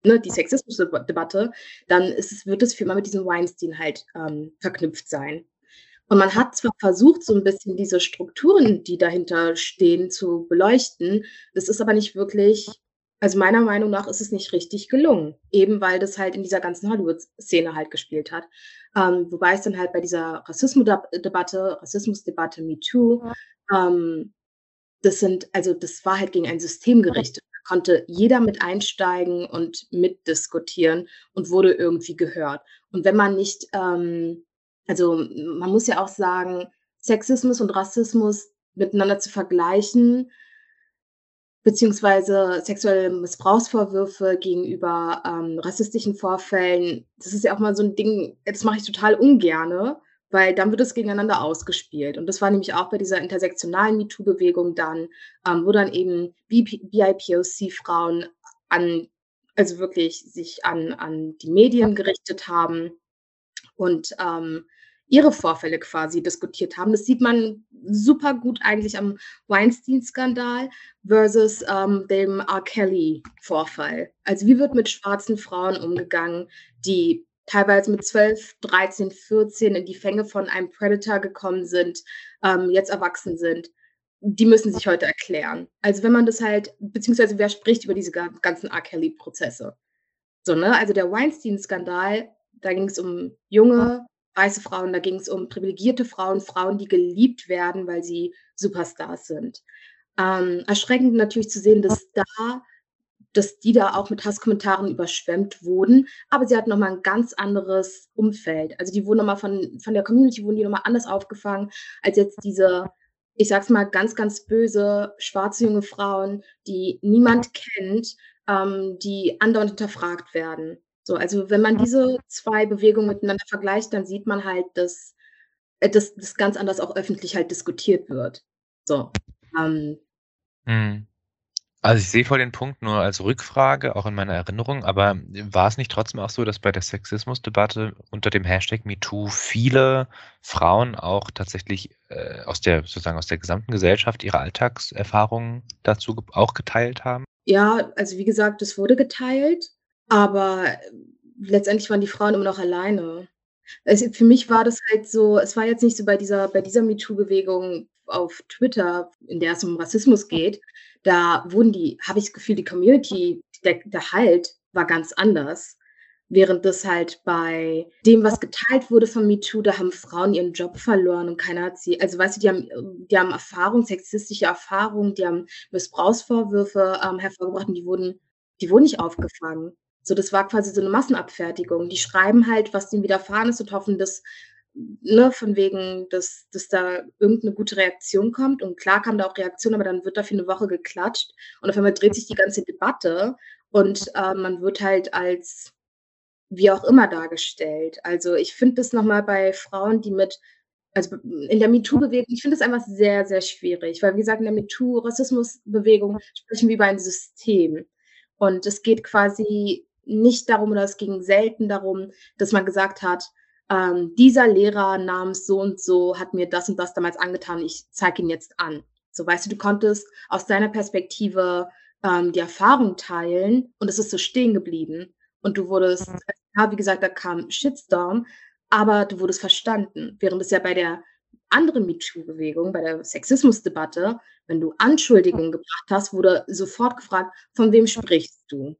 A: ne, die Sexismusdebatte, dann ist es, wird es für immer mit diesem Weinstein halt ähm, verknüpft sein. Und man hat zwar versucht, so ein bisschen diese Strukturen, die dahinter stehen, zu beleuchten. Das ist aber nicht wirklich also meiner Meinung nach ist es nicht richtig gelungen, eben weil das halt in dieser ganzen Hollywood-Szene halt gespielt hat. Ähm, wobei es dann halt bei dieser Rassismusdebatte, Rassismusdebatte MeToo, ähm, das sind, also das war halt gegen ein System gerichtet. Da konnte jeder mit einsteigen und mitdiskutieren und wurde irgendwie gehört. Und wenn man nicht, ähm, also man muss ja auch sagen, Sexismus und Rassismus miteinander zu vergleichen, beziehungsweise sexuelle Missbrauchsvorwürfe gegenüber ähm, rassistischen Vorfällen. Das ist ja auch mal so ein Ding, das mache ich total ungerne, weil dann wird es gegeneinander ausgespielt. Und das war nämlich auch bei dieser intersektionalen MeToo-Bewegung dann, ähm, wo dann eben BIPOC-Frauen an, also wirklich sich an, an die Medien gerichtet haben und ähm, ihre Vorfälle quasi diskutiert haben. Das sieht man super gut eigentlich am Weinstein-Skandal versus ähm, dem R. Kelly-Vorfall. Also wie wird mit schwarzen Frauen umgegangen, die teilweise mit 12, 13, 14 in die Fänge von einem Predator gekommen sind, ähm, jetzt erwachsen sind. Die müssen sich heute erklären. Also wenn man das halt, beziehungsweise wer spricht über diese ganzen R. Kelly-Prozesse? So, ne? Also der Weinstein-Skandal, da ging es um junge, weiße Frauen, da ging es um privilegierte Frauen, Frauen, die geliebt werden, weil sie Superstars sind. Ähm, erschreckend natürlich zu sehen, dass da, dass die da auch mit Hasskommentaren überschwemmt wurden, aber sie hatten nochmal ein ganz anderes Umfeld. Also die wurden nochmal von, von der Community, wurden die nochmal anders aufgefangen, als jetzt diese, ich sag's mal, ganz, ganz böse, schwarze junge Frauen, die niemand kennt, ähm, die andauernd hinterfragt werden. So, also wenn man diese zwei Bewegungen miteinander vergleicht, dann sieht man halt, dass, äh, dass das ganz anders auch öffentlich halt diskutiert wird. So. Ähm,
B: hm. Also ich sehe voll den Punkt nur als Rückfrage, auch in meiner Erinnerung, aber war es nicht trotzdem auch so, dass bei der Sexismusdebatte unter dem Hashtag MeToo viele Frauen auch tatsächlich äh, aus der sozusagen aus der gesamten Gesellschaft ihre Alltagserfahrungen dazu auch geteilt haben?
A: Ja, also wie gesagt, es wurde geteilt. Aber letztendlich waren die Frauen immer noch alleine. Also für mich war das halt so, es war jetzt nicht so bei dieser, bei dieser MeToo-Bewegung auf Twitter, in der es um Rassismus geht, da wurden die, habe ich das Gefühl, die Community, der, der Halt war ganz anders. Während das halt bei dem, was geteilt wurde von MeToo, da haben Frauen ihren Job verloren und keiner hat sie, also weißt du, die haben, die haben Erfahrung, sexistische Erfahrungen, die haben Missbrauchsvorwürfe ähm, hervorgebracht und die wurden, die wurden nicht aufgefangen. So, das war quasi so eine Massenabfertigung. Die schreiben halt, was denen widerfahren ist und hoffen, dass, ne, von wegen, dass, dass da irgendeine gute Reaktion kommt. Und klar kam da auch Reaktion, aber dann wird dafür eine Woche geklatscht und auf einmal dreht sich die ganze Debatte und äh, man wird halt als wie auch immer dargestellt. Also ich finde das nochmal bei Frauen, die mit, also in der MeToo-Bewegung, ich finde das einfach sehr, sehr schwierig, weil wie gesagt, in der MeToo-Rassismus-Bewegung sprechen wir über ein System. Und es geht quasi nicht darum oder es ging selten darum, dass man gesagt hat, ähm, dieser Lehrer namens so und so hat mir das und das damals angetan, ich zeige ihn jetzt an. So, weißt du, du konntest aus deiner Perspektive ähm, die Erfahrung teilen und es ist so stehen geblieben. Und du wurdest, mhm. ja, wie gesagt, da kam Shitstorm, aber du wurdest verstanden. Während es ja bei der anderen MeToo-Bewegung, bei der Sexismusdebatte, wenn du Anschuldigungen gebracht hast, wurde sofort gefragt, von wem sprichst du?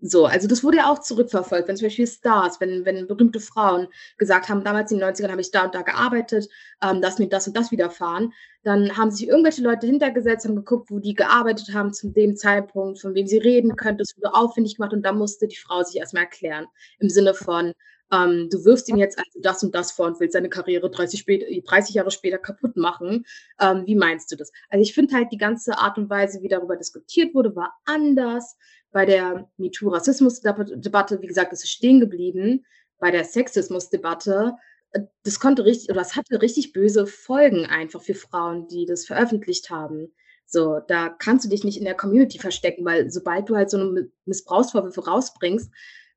A: So, also das wurde ja auch zurückverfolgt, wenn zum Beispiel Stars, wenn, wenn berühmte Frauen gesagt haben, damals in den 90ern habe ich da und da gearbeitet, ähm, dass mir das und das widerfahren, dann haben sich irgendwelche Leute hintergesetzt, haben geguckt, wo die gearbeitet haben zu dem Zeitpunkt, von wem sie reden könnte, das wurde aufwendig gemacht und da musste die Frau sich erstmal erklären, im Sinne von, ähm, du wirfst ihm jetzt also das und das vor und willst seine Karriere 30, spät, 30 Jahre später kaputt machen. Ähm, wie meinst du das? Also ich finde halt, die ganze Art und Weise, wie darüber diskutiert wurde, war anders bei der MeToo-Rassismus-Debatte, wie gesagt, ist es stehen geblieben. Bei der Sexismus-Debatte, äh, das konnte richtig, oder das hatte richtig böse Folgen einfach für Frauen, die das veröffentlicht haben. So, da kannst du dich nicht in der Community verstecken, weil sobald du halt so eine Missbrauchsvorwürfe rausbringst,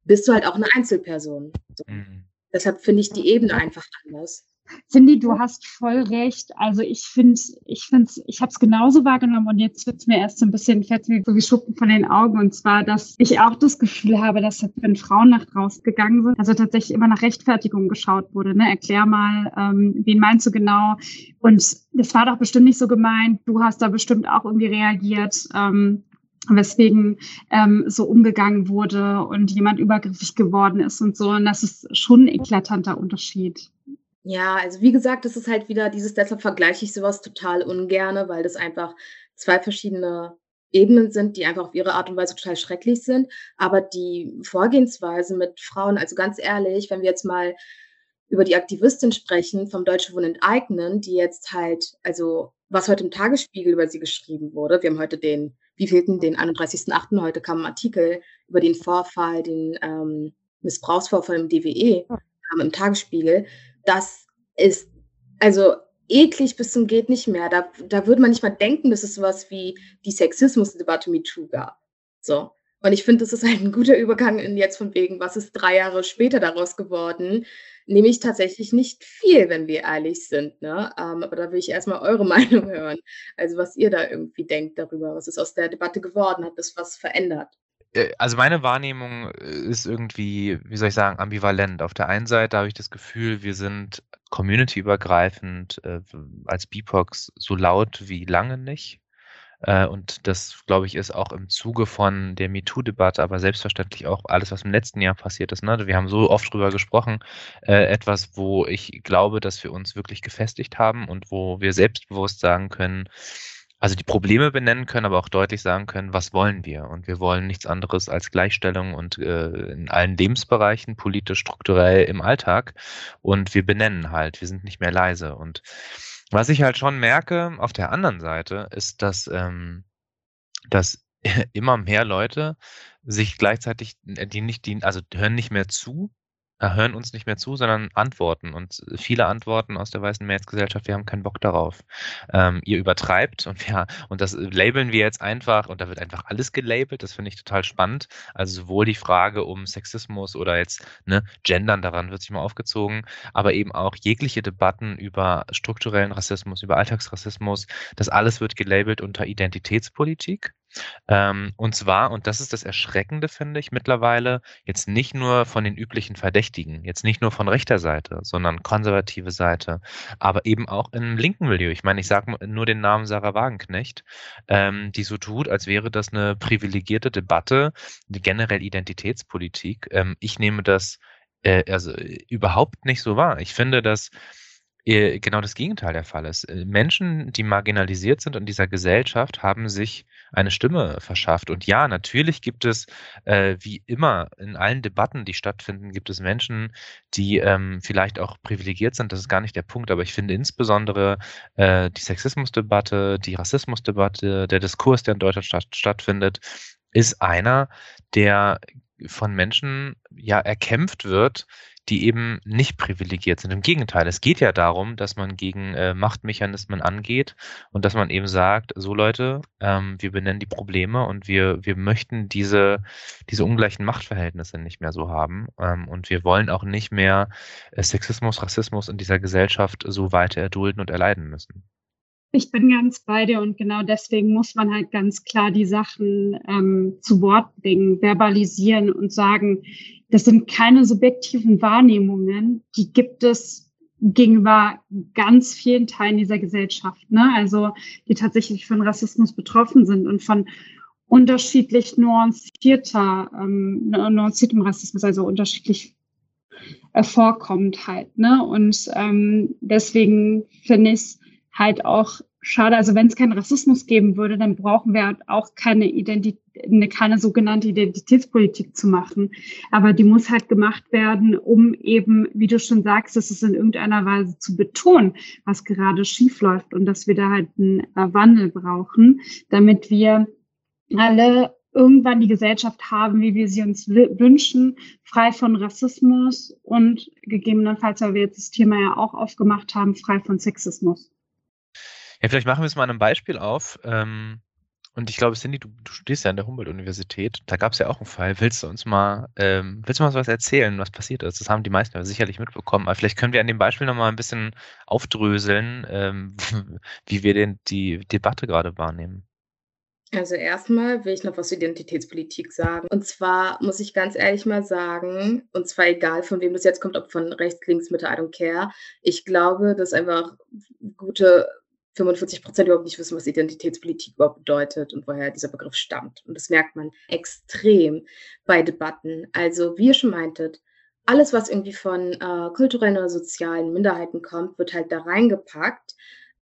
A: bist du halt auch eine Einzelperson. So. Mhm. Deshalb finde ich die Ebene einfach anders.
C: Cindy, du hast voll recht. Also ich finde, ich finde, ich habe es genauso wahrgenommen und jetzt wird es mir erst so ein bisschen, fällt mir so wie Schuppen von den Augen. Und zwar, dass ich auch das Gefühl habe, dass wenn Frauen nach draußen gegangen sind, also tatsächlich immer nach Rechtfertigung geschaut wurde. Ne? Erklär mal, ähm, wen meinst du genau? Und das war doch bestimmt nicht so gemeint. Du hast da bestimmt auch irgendwie reagiert. Ähm, weswegen ähm, so umgegangen wurde und jemand übergriffig geworden ist und so. Und das ist schon ein eklatanter Unterschied.
A: Ja, also wie gesagt, das ist halt wieder dieses, deshalb vergleiche ich sowas total ungerne, weil das einfach zwei verschiedene Ebenen sind, die einfach auf ihre Art und Weise total schrecklich sind. Aber die Vorgehensweise mit Frauen, also ganz ehrlich, wenn wir jetzt mal über die Aktivistin sprechen vom Deutsche Wohnen enteignen, die jetzt halt, also was heute im Tagesspiegel über sie geschrieben wurde, wir haben heute den, wie vielten, den 31.8., heute kam ein Artikel über den Vorfall, den ähm, Missbrauchsvorfall im DWE, kam im Tagesspiegel, das ist also eklig bis zum geht nicht mehr. Da, da würde man nicht mal denken, dass es sowas wie die Sexismusdebatte MeToo gab. So. Und ich finde, das ist halt ein guter Übergang in jetzt von wegen, was ist drei Jahre später daraus geworden? Nämlich tatsächlich nicht viel, wenn wir ehrlich sind. Ne? Ähm, aber da will ich erstmal eure Meinung hören. Also was ihr da irgendwie denkt darüber, was ist aus der Debatte geworden, hat das was verändert?
B: Äh, also meine Wahrnehmung äh, ist irgendwie, wie soll ich sagen, ambivalent. Auf der einen Seite habe ich das Gefühl, wir sind communityübergreifend äh, als BIPOX so laut wie lange nicht. Äh, und das, glaube ich, ist auch im Zuge von der MeToo-Debatte, aber selbstverständlich auch alles, was im letzten Jahr passiert ist. Ne? Wir haben so oft drüber gesprochen, äh, etwas, wo ich glaube, dass wir uns wirklich gefestigt haben und wo wir selbstbewusst sagen können, also die Probleme benennen können, aber auch deutlich sagen können, was wollen wir? Und wir wollen nichts anderes als Gleichstellung und äh, in allen Lebensbereichen, politisch, strukturell im Alltag. Und wir benennen halt, wir sind nicht mehr leise. Und was ich halt schon merke auf der anderen Seite, ist, dass, ähm, dass immer mehr Leute sich gleichzeitig, die nicht, die, also hören nicht mehr zu, hören uns nicht mehr zu, sondern antworten. Und viele antworten aus der weißen Mehrheitsgesellschaft, wir haben keinen Bock darauf. Ähm, ihr übertreibt und ja, und das labeln wir jetzt einfach und da wird einfach alles gelabelt. Das finde ich total spannend. Also sowohl die Frage um Sexismus oder jetzt ne, Gendern, daran wird sich mal aufgezogen, aber eben auch jegliche Debatten über strukturellen Rassismus, über Alltagsrassismus, das alles wird gelabelt unter Identitätspolitik. Ähm, und zwar, und das ist das Erschreckende, finde ich, mittlerweile, jetzt nicht nur von den üblichen Verdächtigen, jetzt nicht nur von rechter Seite, sondern konservative Seite, aber eben auch im linken Milieu. Ich meine, ich sage nur den Namen Sarah Wagenknecht, ähm, die so tut, als wäre das eine privilegierte Debatte, generell Identitätspolitik. Ähm, ich nehme das äh, also überhaupt nicht so wahr. Ich finde, dass genau das Gegenteil der Fall ist. Äh, Menschen, die marginalisiert sind in dieser Gesellschaft, haben sich eine Stimme verschafft. Und ja, natürlich gibt es, äh, wie immer in allen Debatten, die stattfinden, gibt es Menschen, die ähm, vielleicht auch privilegiert sind. Das ist gar nicht der Punkt. Aber ich finde insbesondere äh, die Sexismusdebatte, die Rassismusdebatte, der Diskurs, der in Deutschland statt, stattfindet, ist einer, der von Menschen ja erkämpft wird, die eben nicht privilegiert sind. Im Gegenteil, es geht ja darum, dass man gegen äh, Machtmechanismen angeht und dass man eben sagt, so Leute, ähm, wir benennen die Probleme und wir, wir möchten diese, diese ungleichen Machtverhältnisse nicht mehr so haben. Ähm, und wir wollen auch nicht mehr äh, Sexismus, Rassismus in dieser Gesellschaft so weiter erdulden und erleiden müssen.
C: Ich bin ganz bei dir und genau deswegen muss man halt ganz klar die Sachen ähm, zu Wort bringen, verbalisieren und sagen, das sind keine subjektiven Wahrnehmungen, die gibt es gegenüber ganz vielen Teilen dieser Gesellschaft, ne? also die tatsächlich von Rassismus betroffen sind und von unterschiedlich nuancierter, ähm, nuanciertem Rassismus, also unterschiedlich äh, vorkommend halt. Ne? Und ähm, deswegen finde ich halt auch schade. Also wenn es keinen Rassismus geben würde, dann brauchen wir halt auch keine Identität, eine, keine sogenannte Identitätspolitik zu machen. Aber die muss halt gemacht werden, um eben, wie du schon sagst, dass es in irgendeiner Weise zu betonen, was gerade schief läuft und dass wir da halt einen äh, Wandel brauchen, damit wir alle irgendwann die Gesellschaft haben, wie wir sie uns wünschen, frei von Rassismus und gegebenenfalls, weil wir jetzt das Thema ja auch aufgemacht haben, frei von Sexismus.
B: Ja, vielleicht machen wir es mal an einem Beispiel auf. Ähm, und ich glaube, Cindy, du, du studierst ja an der Humboldt-Universität. Da gab es ja auch einen Fall. Willst du uns mal, ähm, willst du mal was erzählen, was passiert ist? Das haben die meisten ja sicherlich mitbekommen. Aber vielleicht können wir an dem Beispiel nochmal ein bisschen aufdröseln, ähm, wie wir denn die Debatte gerade wahrnehmen.
A: Also erstmal will ich noch was zur Identitätspolitik sagen. Und zwar muss ich ganz ehrlich mal sagen, und zwar egal von wem das jetzt kommt, ob von rechts, links, Mitte, I don't care. Ich glaube, dass einfach gute 45 Prozent überhaupt nicht wissen, was Identitätspolitik überhaupt bedeutet und woher dieser Begriff stammt. Und das merkt man extrem bei Debatten. Also, wie ihr schon meintet, alles, was irgendwie von äh, kulturellen oder sozialen Minderheiten kommt, wird halt da reingepackt.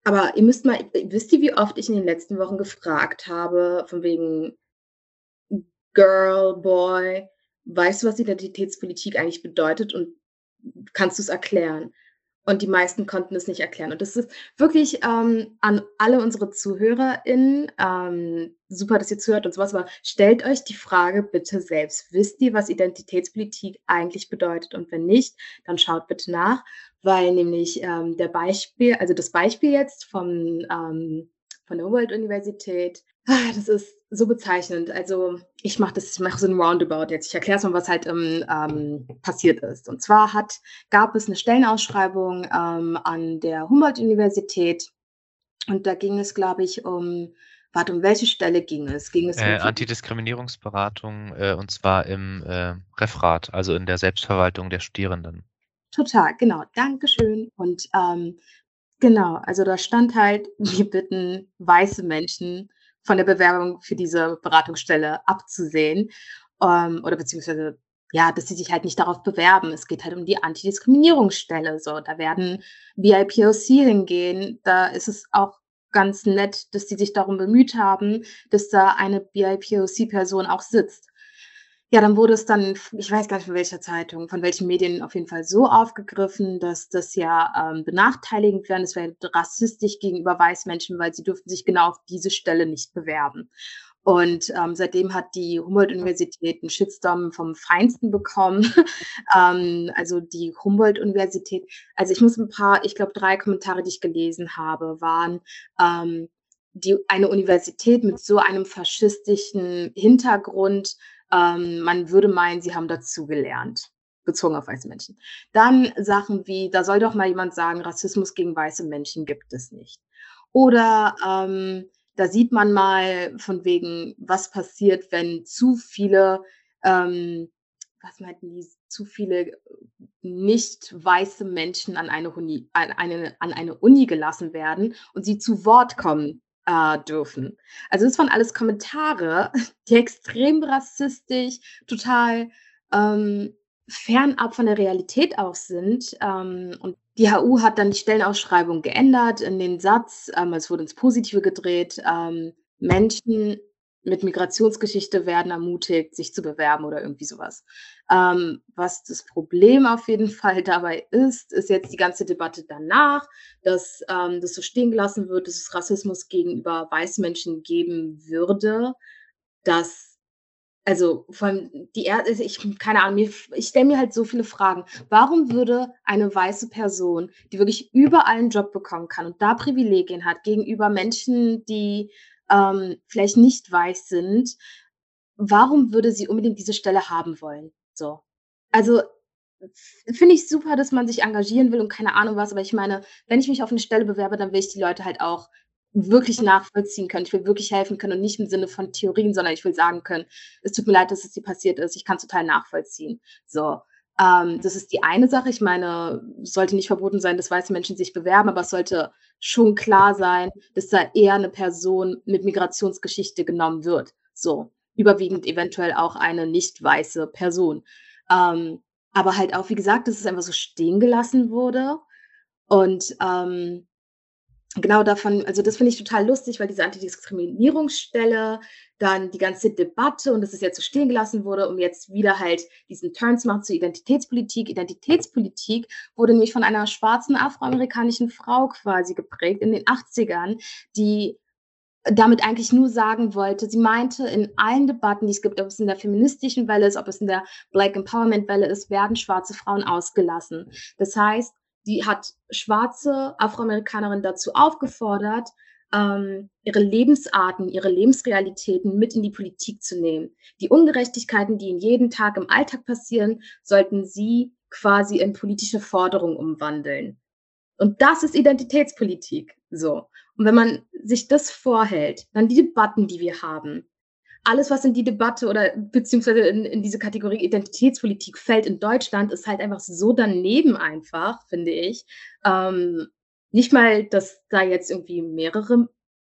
A: Aber ihr müsst mal, wisst ihr, wie oft ich in den letzten Wochen gefragt habe, von wegen Girl, Boy, weißt du, was Identitätspolitik eigentlich bedeutet und kannst du es erklären? Und die meisten konnten es nicht erklären. Und das ist wirklich ähm, an alle unsere ZuhörerInnen, ähm, super, dass ihr zuhört und sowas, aber stellt euch die Frage bitte selbst. Wisst ihr, was Identitätspolitik eigentlich bedeutet? Und wenn nicht, dann schaut bitte nach, weil nämlich ähm, der Beispiel, also das Beispiel jetzt vom, ähm, von der Humboldt-Universität Ah, das ist so bezeichnend. Also ich mache das, ich mache so ein Roundabout jetzt. Ich erkläre es mal, was halt ähm, ähm, passiert ist. Und zwar hat, gab es eine Stellenausschreibung ähm, an der Humboldt-Universität und da ging es, glaube ich, um, warte, um welche Stelle ging es? Ging es
B: äh, Antidiskriminierungsberatung äh, und zwar im äh, Referat, also in der Selbstverwaltung der Studierenden.
A: Total, genau. Dankeschön. Und ähm, genau, also da stand halt, wir bitten weiße Menschen, von der Bewerbung für diese Beratungsstelle abzusehen ähm, oder beziehungsweise ja, dass sie sich halt nicht darauf bewerben. Es geht halt um die Antidiskriminierungsstelle. So, da werden BIPOC hingehen. Da ist es auch ganz nett, dass sie sich darum bemüht haben, dass da eine BIPOC-Person auch sitzt. Ja, dann wurde es dann, ich weiß gar nicht von welcher Zeitung, von welchen Medien auf jeden Fall so aufgegriffen, dass das ja ähm, benachteiligend wäre. Es wäre rassistisch gegenüber Weißmenschen, weil sie dürften sich genau auf diese Stelle nicht bewerben. Und ähm, seitdem hat die Humboldt-Universität einen Shitstorm vom Feinsten bekommen. ähm, also die Humboldt-Universität, also ich muss ein paar, ich glaube drei Kommentare, die ich gelesen habe, waren, ähm, die, eine Universität mit so einem faschistischen Hintergrund ähm, man würde meinen, sie haben dazugelernt, bezogen auf weiße Menschen. Dann Sachen wie, da soll doch mal jemand sagen, Rassismus gegen weiße Menschen gibt es nicht. Oder ähm, da sieht man mal von wegen, was passiert, wenn zu viele, ähm, was meinten die, zu viele nicht weiße Menschen an eine, Uni, an, eine, an eine Uni gelassen werden und sie zu Wort kommen äh, dürfen. Also das waren alles Kommentare, die extrem rassistisch, total ähm, fernab von der Realität auch sind. Ähm, und die HU hat dann die Stellenausschreibung geändert in den Satz, ähm, es wurde ins Positive gedreht, ähm, Menschen mit Migrationsgeschichte werden ermutigt, sich zu bewerben oder irgendwie sowas. Ähm, was das Problem auf jeden Fall dabei ist, ist jetzt die ganze Debatte danach, dass ähm, das so stehen gelassen wird, dass es Rassismus gegenüber Weißmenschen geben würde, dass Also von die er also ich keine Ahnung, ich stelle mir halt so viele Fragen. Warum würde eine weiße Person, die wirklich überall einen Job bekommen kann und da Privilegien hat gegenüber Menschen, die ähm, vielleicht nicht weiß sind, warum würde sie unbedingt diese Stelle haben wollen? So. Also finde ich super, dass man sich engagieren will und keine Ahnung was, aber ich meine, wenn ich mich auf eine Stelle bewerbe, dann will ich die Leute halt auch wirklich nachvollziehen können. Ich will wirklich helfen können und nicht im Sinne von Theorien, sondern ich will sagen können, es tut mir leid, dass es dir passiert ist. Ich kann es total nachvollziehen. So. Ähm, das ist die eine Sache. Ich meine, es sollte nicht verboten sein, dass weiße Menschen sich bewerben, aber es sollte schon klar sein, dass da eher eine Person mit Migrationsgeschichte genommen wird. So. Überwiegend eventuell auch eine nicht weiße Person. Ähm, aber halt auch, wie gesagt, dass es einfach so stehen gelassen wurde. Und ähm, genau davon, also das finde ich total lustig, weil diese Antidiskriminierungsstelle, dann die ganze Debatte und dass es jetzt so stehen gelassen wurde, um jetzt wieder halt diesen Turn zu machen zur Identitätspolitik. Identitätspolitik wurde nämlich von einer schwarzen afroamerikanischen Frau quasi geprägt in den 80ern, die damit eigentlich nur sagen wollte, sie meinte, in allen Debatten, die es gibt, ob es in der feministischen Welle ist, ob es in der Black Empowerment Welle ist, werden schwarze Frauen ausgelassen. Das heißt, die hat schwarze Afroamerikanerinnen dazu aufgefordert, ähm, ihre Lebensarten, ihre Lebensrealitäten mit in die Politik zu nehmen. Die Ungerechtigkeiten, die ihnen jeden Tag im Alltag passieren, sollten sie quasi in politische Forderungen umwandeln. Und das ist Identitätspolitik. So. Und wenn man sich das vorhält, dann die Debatten, die wir haben, alles, was in die Debatte oder beziehungsweise in, in diese Kategorie Identitätspolitik fällt in Deutschland, ist halt einfach so daneben einfach, finde ich. Ähm, nicht mal, dass da jetzt irgendwie mehrere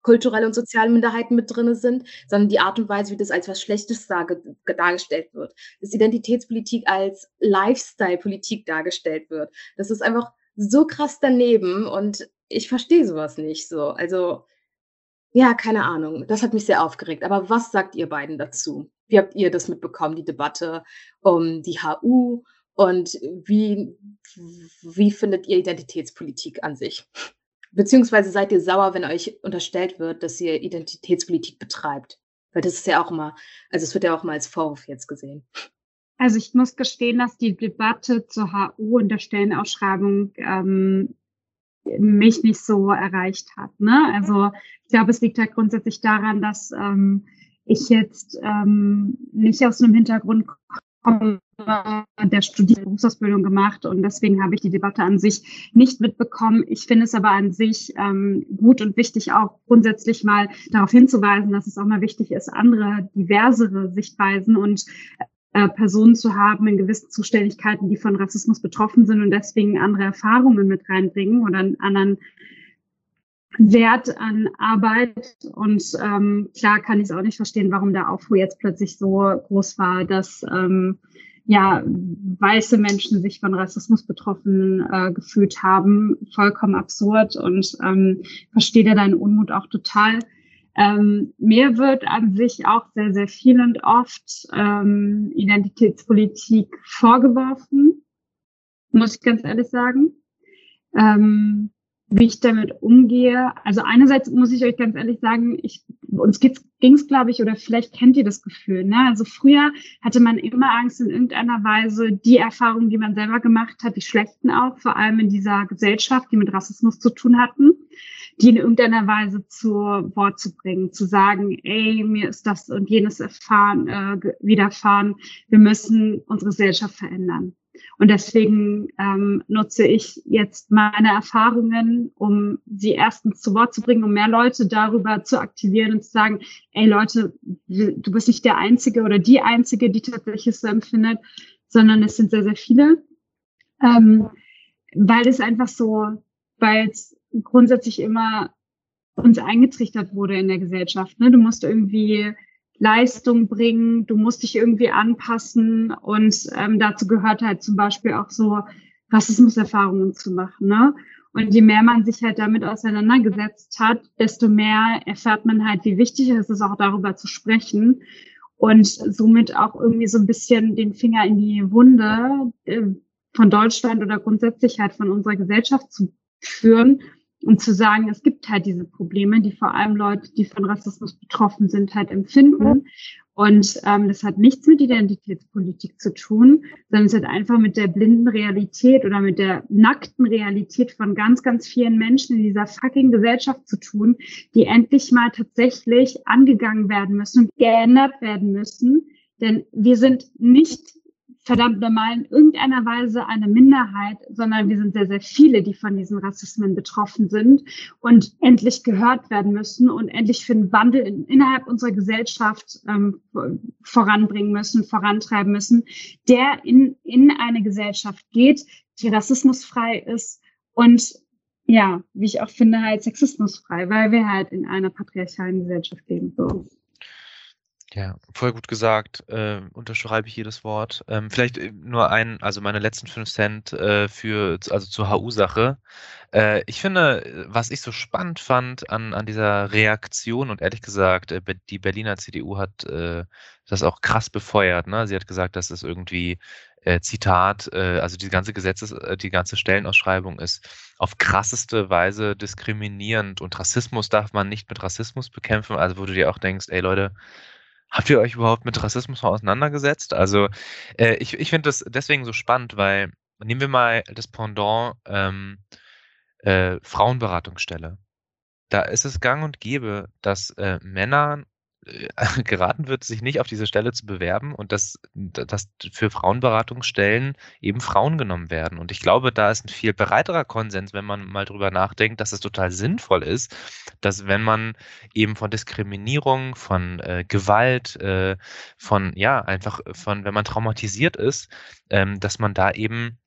A: kulturelle und soziale Minderheiten mit drin sind, sondern die Art und Weise, wie das als was Schlechtes dar dargestellt wird. Dass Identitätspolitik als Lifestyle-Politik dargestellt wird. Das ist einfach so krass daneben und ich verstehe sowas nicht so. Also ja, keine Ahnung. Das hat mich sehr aufgeregt. Aber was sagt ihr beiden dazu? Wie habt ihr das mitbekommen, die Debatte um die HU? Und wie, wie findet ihr Identitätspolitik an sich? Beziehungsweise seid ihr sauer, wenn euch unterstellt wird, dass ihr Identitätspolitik betreibt? Weil das ist ja auch immer, also es wird ja auch mal als Vorwurf jetzt gesehen.
C: Also ich muss gestehen, dass die Debatte zur HU und der Stellenausschreibung ähm, mich nicht so erreicht hat. Ne? Also ich glaube, es liegt halt grundsätzlich daran, dass ähm, ich jetzt ähm, nicht aus einem Hintergrund komme, der studiert Berufsausbildung gemacht und deswegen habe ich die Debatte an sich nicht mitbekommen. Ich finde es aber an sich ähm, gut und wichtig, auch grundsätzlich mal darauf hinzuweisen, dass es auch mal wichtig ist, andere diversere Sichtweisen und äh, Personen zu haben in gewissen Zuständigkeiten, die von Rassismus betroffen sind und deswegen andere Erfahrungen mit reinbringen oder einen anderen Wert an Arbeit. Und ähm, klar kann ich es auch nicht verstehen, warum der Aufruhr jetzt plötzlich so groß war, dass ähm, ja weiße Menschen sich von Rassismus betroffen äh, gefühlt haben. Vollkommen absurd und ähm, verstehe da deinen Unmut auch total. Ähm, mir wird an sich auch sehr, sehr viel und oft ähm, Identitätspolitik vorgeworfen, muss ich ganz ehrlich sagen. Ähm, wie ich damit umgehe. Also einerseits muss ich euch ganz ehrlich sagen, ich, uns ging es, glaube ich, oder vielleicht kennt ihr das Gefühl. Ne? Also früher hatte man immer Angst in irgendeiner Weise, die Erfahrungen, die man selber gemacht hat, die schlechten auch, vor allem in dieser Gesellschaft, die mit Rassismus zu tun hatten, die in irgendeiner Weise zu Wort zu bringen, zu sagen, ey, mir ist das und jenes erfahren, äh, widerfahren, wir müssen unsere Gesellschaft verändern. Und deswegen ähm, nutze ich jetzt meine Erfahrungen, um sie erstens zu Wort zu bringen, um mehr Leute darüber zu aktivieren und zu sagen, ey Leute, du bist nicht der Einzige oder die Einzige, die tatsächlich so empfindet, sondern es sind sehr, sehr viele. Ähm, weil es einfach so, weil es grundsätzlich immer uns eingetrichtert wurde in der Gesellschaft. Ne? Du musst irgendwie Leistung bringen, du musst dich irgendwie anpassen und ähm, dazu gehört halt zum Beispiel auch so Rassismuserfahrungen zu machen. Ne? Und je mehr man sich halt damit auseinandergesetzt hat, desto mehr erfährt man halt, wie wichtig es ist, auch darüber zu sprechen und somit auch irgendwie so ein bisschen den Finger in die Wunde äh, von Deutschland oder grundsätzlich halt von unserer Gesellschaft zu führen und zu sagen, es gibt halt diese Probleme, die vor allem Leute, die von Rassismus betroffen sind, halt empfinden. Und ähm, das hat nichts mit Identitätspolitik zu tun, sondern es hat einfach mit der blinden Realität oder mit der nackten Realität von ganz, ganz vielen Menschen in dieser fucking Gesellschaft zu tun, die endlich mal tatsächlich angegangen werden müssen und geändert werden müssen. Denn wir sind nicht verdammt normal in irgendeiner Weise eine Minderheit, sondern wir sind sehr, sehr viele, die von diesen Rassismen betroffen sind und endlich gehört werden müssen und endlich für einen Wandel in, innerhalb unserer Gesellschaft ähm, voranbringen müssen, vorantreiben müssen, der in, in eine Gesellschaft geht, die rassismusfrei ist und ja, wie ich auch finde, halt sexismusfrei, weil wir halt in einer patriarchalen Gesellschaft leben. So.
B: Ja, voll gut gesagt. Äh, unterschreibe ich jedes Wort. Ähm, vielleicht äh, nur ein, also meine letzten fünf Cent äh, für, also zur HU-Sache. Äh, ich finde, was ich so spannend fand an, an dieser Reaktion und ehrlich gesagt, äh, die Berliner CDU hat äh, das auch krass befeuert. Ne? Sie hat gesagt, dass es irgendwie Zitat, also die ganze Gesetzes, die ganze Stellenausschreibung ist auf krasseste Weise diskriminierend und Rassismus darf man nicht mit Rassismus bekämpfen. Also wo du dir auch denkst, ey Leute, Habt ihr euch überhaupt mit Rassismus auseinandergesetzt? Also äh, ich, ich finde das deswegen so spannend, weil nehmen wir mal das Pendant ähm, äh, Frauenberatungsstelle. Da ist es gang und gäbe, dass äh, Männer äh, geraten wird, sich nicht auf diese Stelle zu bewerben und dass, dass für Frauenberatungsstellen eben Frauen genommen werden. Und ich glaube, da ist ein viel breiterer Konsens, wenn man mal drüber nachdenkt, dass es total sinnvoll ist, dass wenn man eben von Diskriminierung, von äh, Gewalt, äh, von, ja, einfach von, wenn man traumatisiert ist, ähm, dass man da eben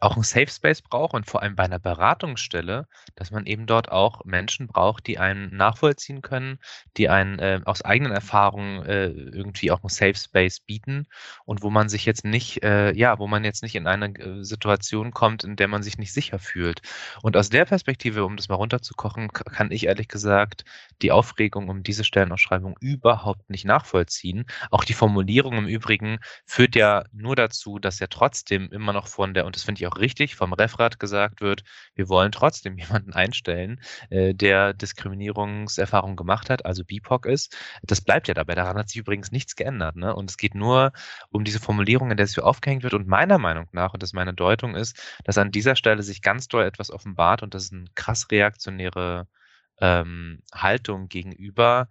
B: auch ein Safe Space braucht und vor allem bei einer Beratungsstelle, dass man eben dort auch Menschen braucht, die einen nachvollziehen können, die einen äh, aus eigenen Erfahrungen äh, irgendwie auch ein Safe Space bieten und wo man sich jetzt nicht, äh, ja, wo man jetzt nicht in eine äh, Situation kommt, in der man sich nicht sicher fühlt. Und aus der Perspektive, um das mal runterzukochen, kann ich ehrlich gesagt die Aufregung um diese Stellenausschreibung überhaupt nicht nachvollziehen. Auch die Formulierung im Übrigen führt ja nur dazu, dass ja trotzdem immer noch von der und das finde ich auch richtig, vom Referat gesagt wird, wir wollen trotzdem jemanden einstellen, äh, der Diskriminierungserfahrung gemacht hat, also BIPOC ist. Das bleibt ja dabei. Daran hat sich übrigens nichts geändert. Ne? Und es geht nur um diese Formulierung, in der es für aufgehängt wird. Und meiner Meinung nach, und das meine Deutung ist, dass an dieser Stelle sich ganz doll etwas offenbart und das ist eine krass reaktionäre ähm, Haltung gegenüber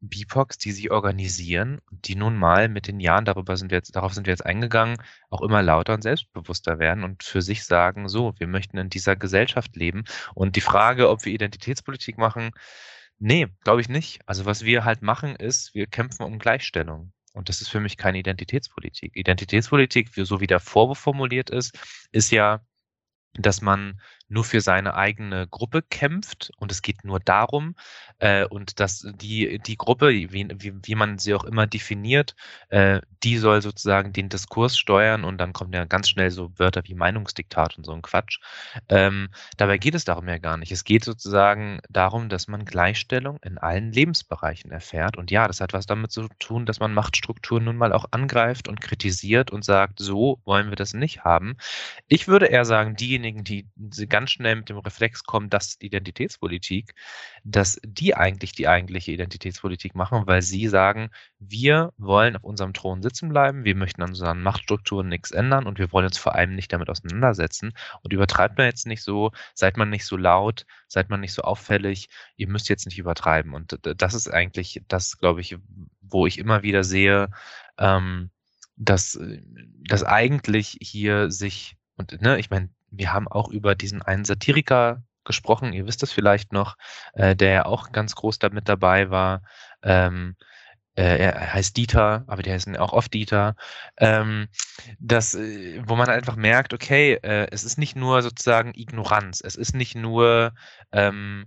B: BIPOCs, die sich organisieren die nun mal mit den Jahren, darüber sind wir jetzt, darauf sind wir jetzt eingegangen, auch immer lauter und selbstbewusster werden und für sich sagen, so, wir möchten in dieser Gesellschaft leben. Und die Frage, ob wir Identitätspolitik machen, nee, glaube ich nicht. Also was wir halt machen, ist, wir kämpfen um Gleichstellung. Und das ist für mich keine Identitätspolitik. Identitätspolitik, so wie der Vorwurf formuliert ist, ist ja, dass man nur für seine eigene Gruppe kämpft und es geht nur darum äh, und dass die, die Gruppe, wie, wie, wie man sie auch immer definiert, äh, die soll sozusagen den Diskurs steuern und dann kommen ja ganz schnell so Wörter wie Meinungsdiktat und so ein Quatsch. Ähm, dabei geht es darum ja gar nicht. Es geht sozusagen darum, dass man Gleichstellung in allen Lebensbereichen erfährt und ja, das hat was damit zu tun, dass man Machtstrukturen nun mal auch angreift und kritisiert und sagt, so wollen wir das nicht haben. Ich würde eher sagen, diejenigen, die ganz ganz schnell mit dem Reflex kommen, dass Identitätspolitik, dass die eigentlich die eigentliche Identitätspolitik machen, weil sie sagen, wir wollen auf unserem Thron sitzen bleiben, wir möchten an unseren Machtstrukturen nichts ändern und wir wollen uns vor allem nicht damit auseinandersetzen. Und übertreibt man jetzt nicht so, seid man nicht so laut, seid man nicht so auffällig, ihr müsst jetzt nicht übertreiben. Und das ist eigentlich das, glaube ich, wo ich immer wieder sehe, ähm, dass, dass eigentlich hier sich, und ne, ich meine, wir haben auch über diesen einen Satiriker gesprochen, ihr wisst es vielleicht noch, äh, der ja auch ganz groß damit dabei war. Ähm, äh, er heißt Dieter, aber der heißt auch oft Dieter. Ähm, das, äh, wo man einfach merkt, okay, äh, es ist nicht nur sozusagen Ignoranz, es ist nicht nur ähm,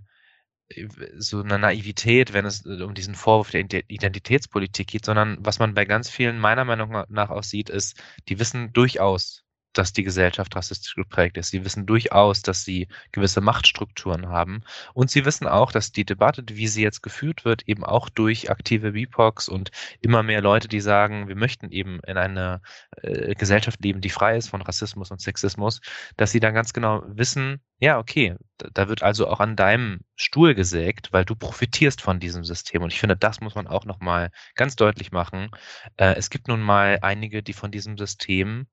B: so eine Naivität, wenn es äh, um diesen Vorwurf der Identitätspolitik geht, sondern was man bei ganz vielen meiner Meinung nach auch sieht, ist, die wissen durchaus, dass die Gesellschaft rassistisch geprägt ist. Sie wissen durchaus, dass sie gewisse Machtstrukturen haben. Und sie wissen auch, dass die Debatte, wie sie jetzt geführt wird, eben auch durch aktive BIPOCs und immer mehr Leute, die sagen, wir möchten eben in einer äh, Gesellschaft leben, die frei ist von Rassismus und Sexismus, dass sie dann ganz genau wissen, ja, okay, da wird also auch an deinem Stuhl gesägt, weil du profitierst von diesem System. Und ich finde, das muss man auch nochmal ganz deutlich machen. Äh, es gibt nun mal einige, die von diesem System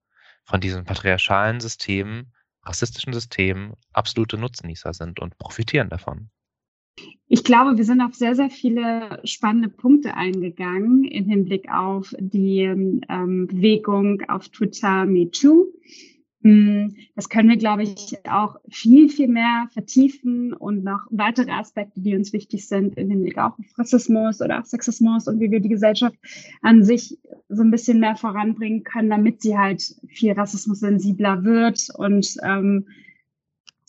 B: von diesen patriarchalen Systemen, rassistischen Systemen absolute Nutznießer sind und profitieren davon.
C: Ich glaube, wir sind auf sehr, sehr viele spannende Punkte eingegangen im Hinblick auf die ähm, Bewegung auf Twitter MeToo. Hm, das können wir, glaube ich, auch viel, viel mehr vertiefen und noch weitere Aspekte, die uns wichtig sind, in Hinblick auch auf Rassismus oder auf Sexismus und wie wir die Gesellschaft an sich so ein bisschen mehr voranbringen können, damit sie halt viel rassismussensibler wird und ähm,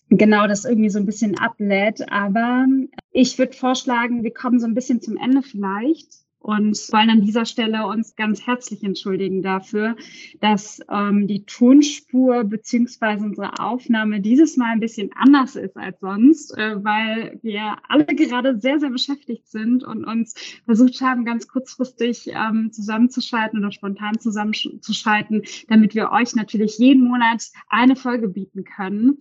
C: genau das irgendwie so ein bisschen ablädt. Aber ich würde vorschlagen, wir kommen so ein bisschen zum Ende vielleicht und wollen an dieser Stelle uns ganz herzlich entschuldigen dafür, dass ähm, die Tonspur beziehungsweise unsere Aufnahme dieses Mal ein bisschen anders ist als sonst, äh, weil wir alle gerade sehr, sehr beschäftigt sind und uns versucht haben, ganz kurzfristig ähm, zusammenzuschalten oder spontan zusammenzuschalten, damit wir euch natürlich jeden Monat eine Folge bieten können.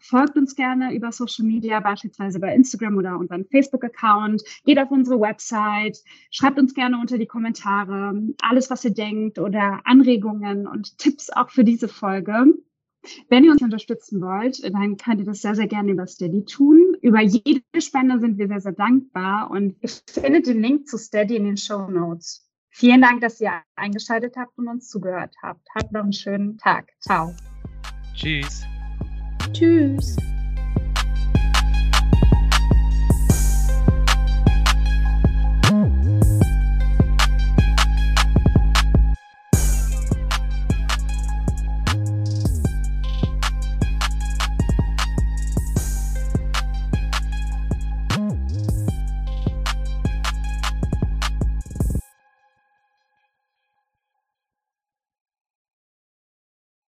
C: Folgt uns gerne über Social Media, beispielsweise bei Instagram oder unseren Facebook-Account. Geht auf unsere Website. Schreibt uns gerne unter die Kommentare alles, was ihr denkt oder Anregungen und Tipps auch für diese Folge. Wenn ihr uns unterstützen wollt, dann könnt ihr das sehr, sehr gerne über Steady tun. Über jede Spende sind wir sehr, sehr dankbar und ihr findet den Link zu Steady in den Show Notes. Vielen Dank, dass ihr eingeschaltet habt und uns zugehört habt. Habt noch einen schönen Tag. Ciao.
B: Tschüss.
A: Tschüss.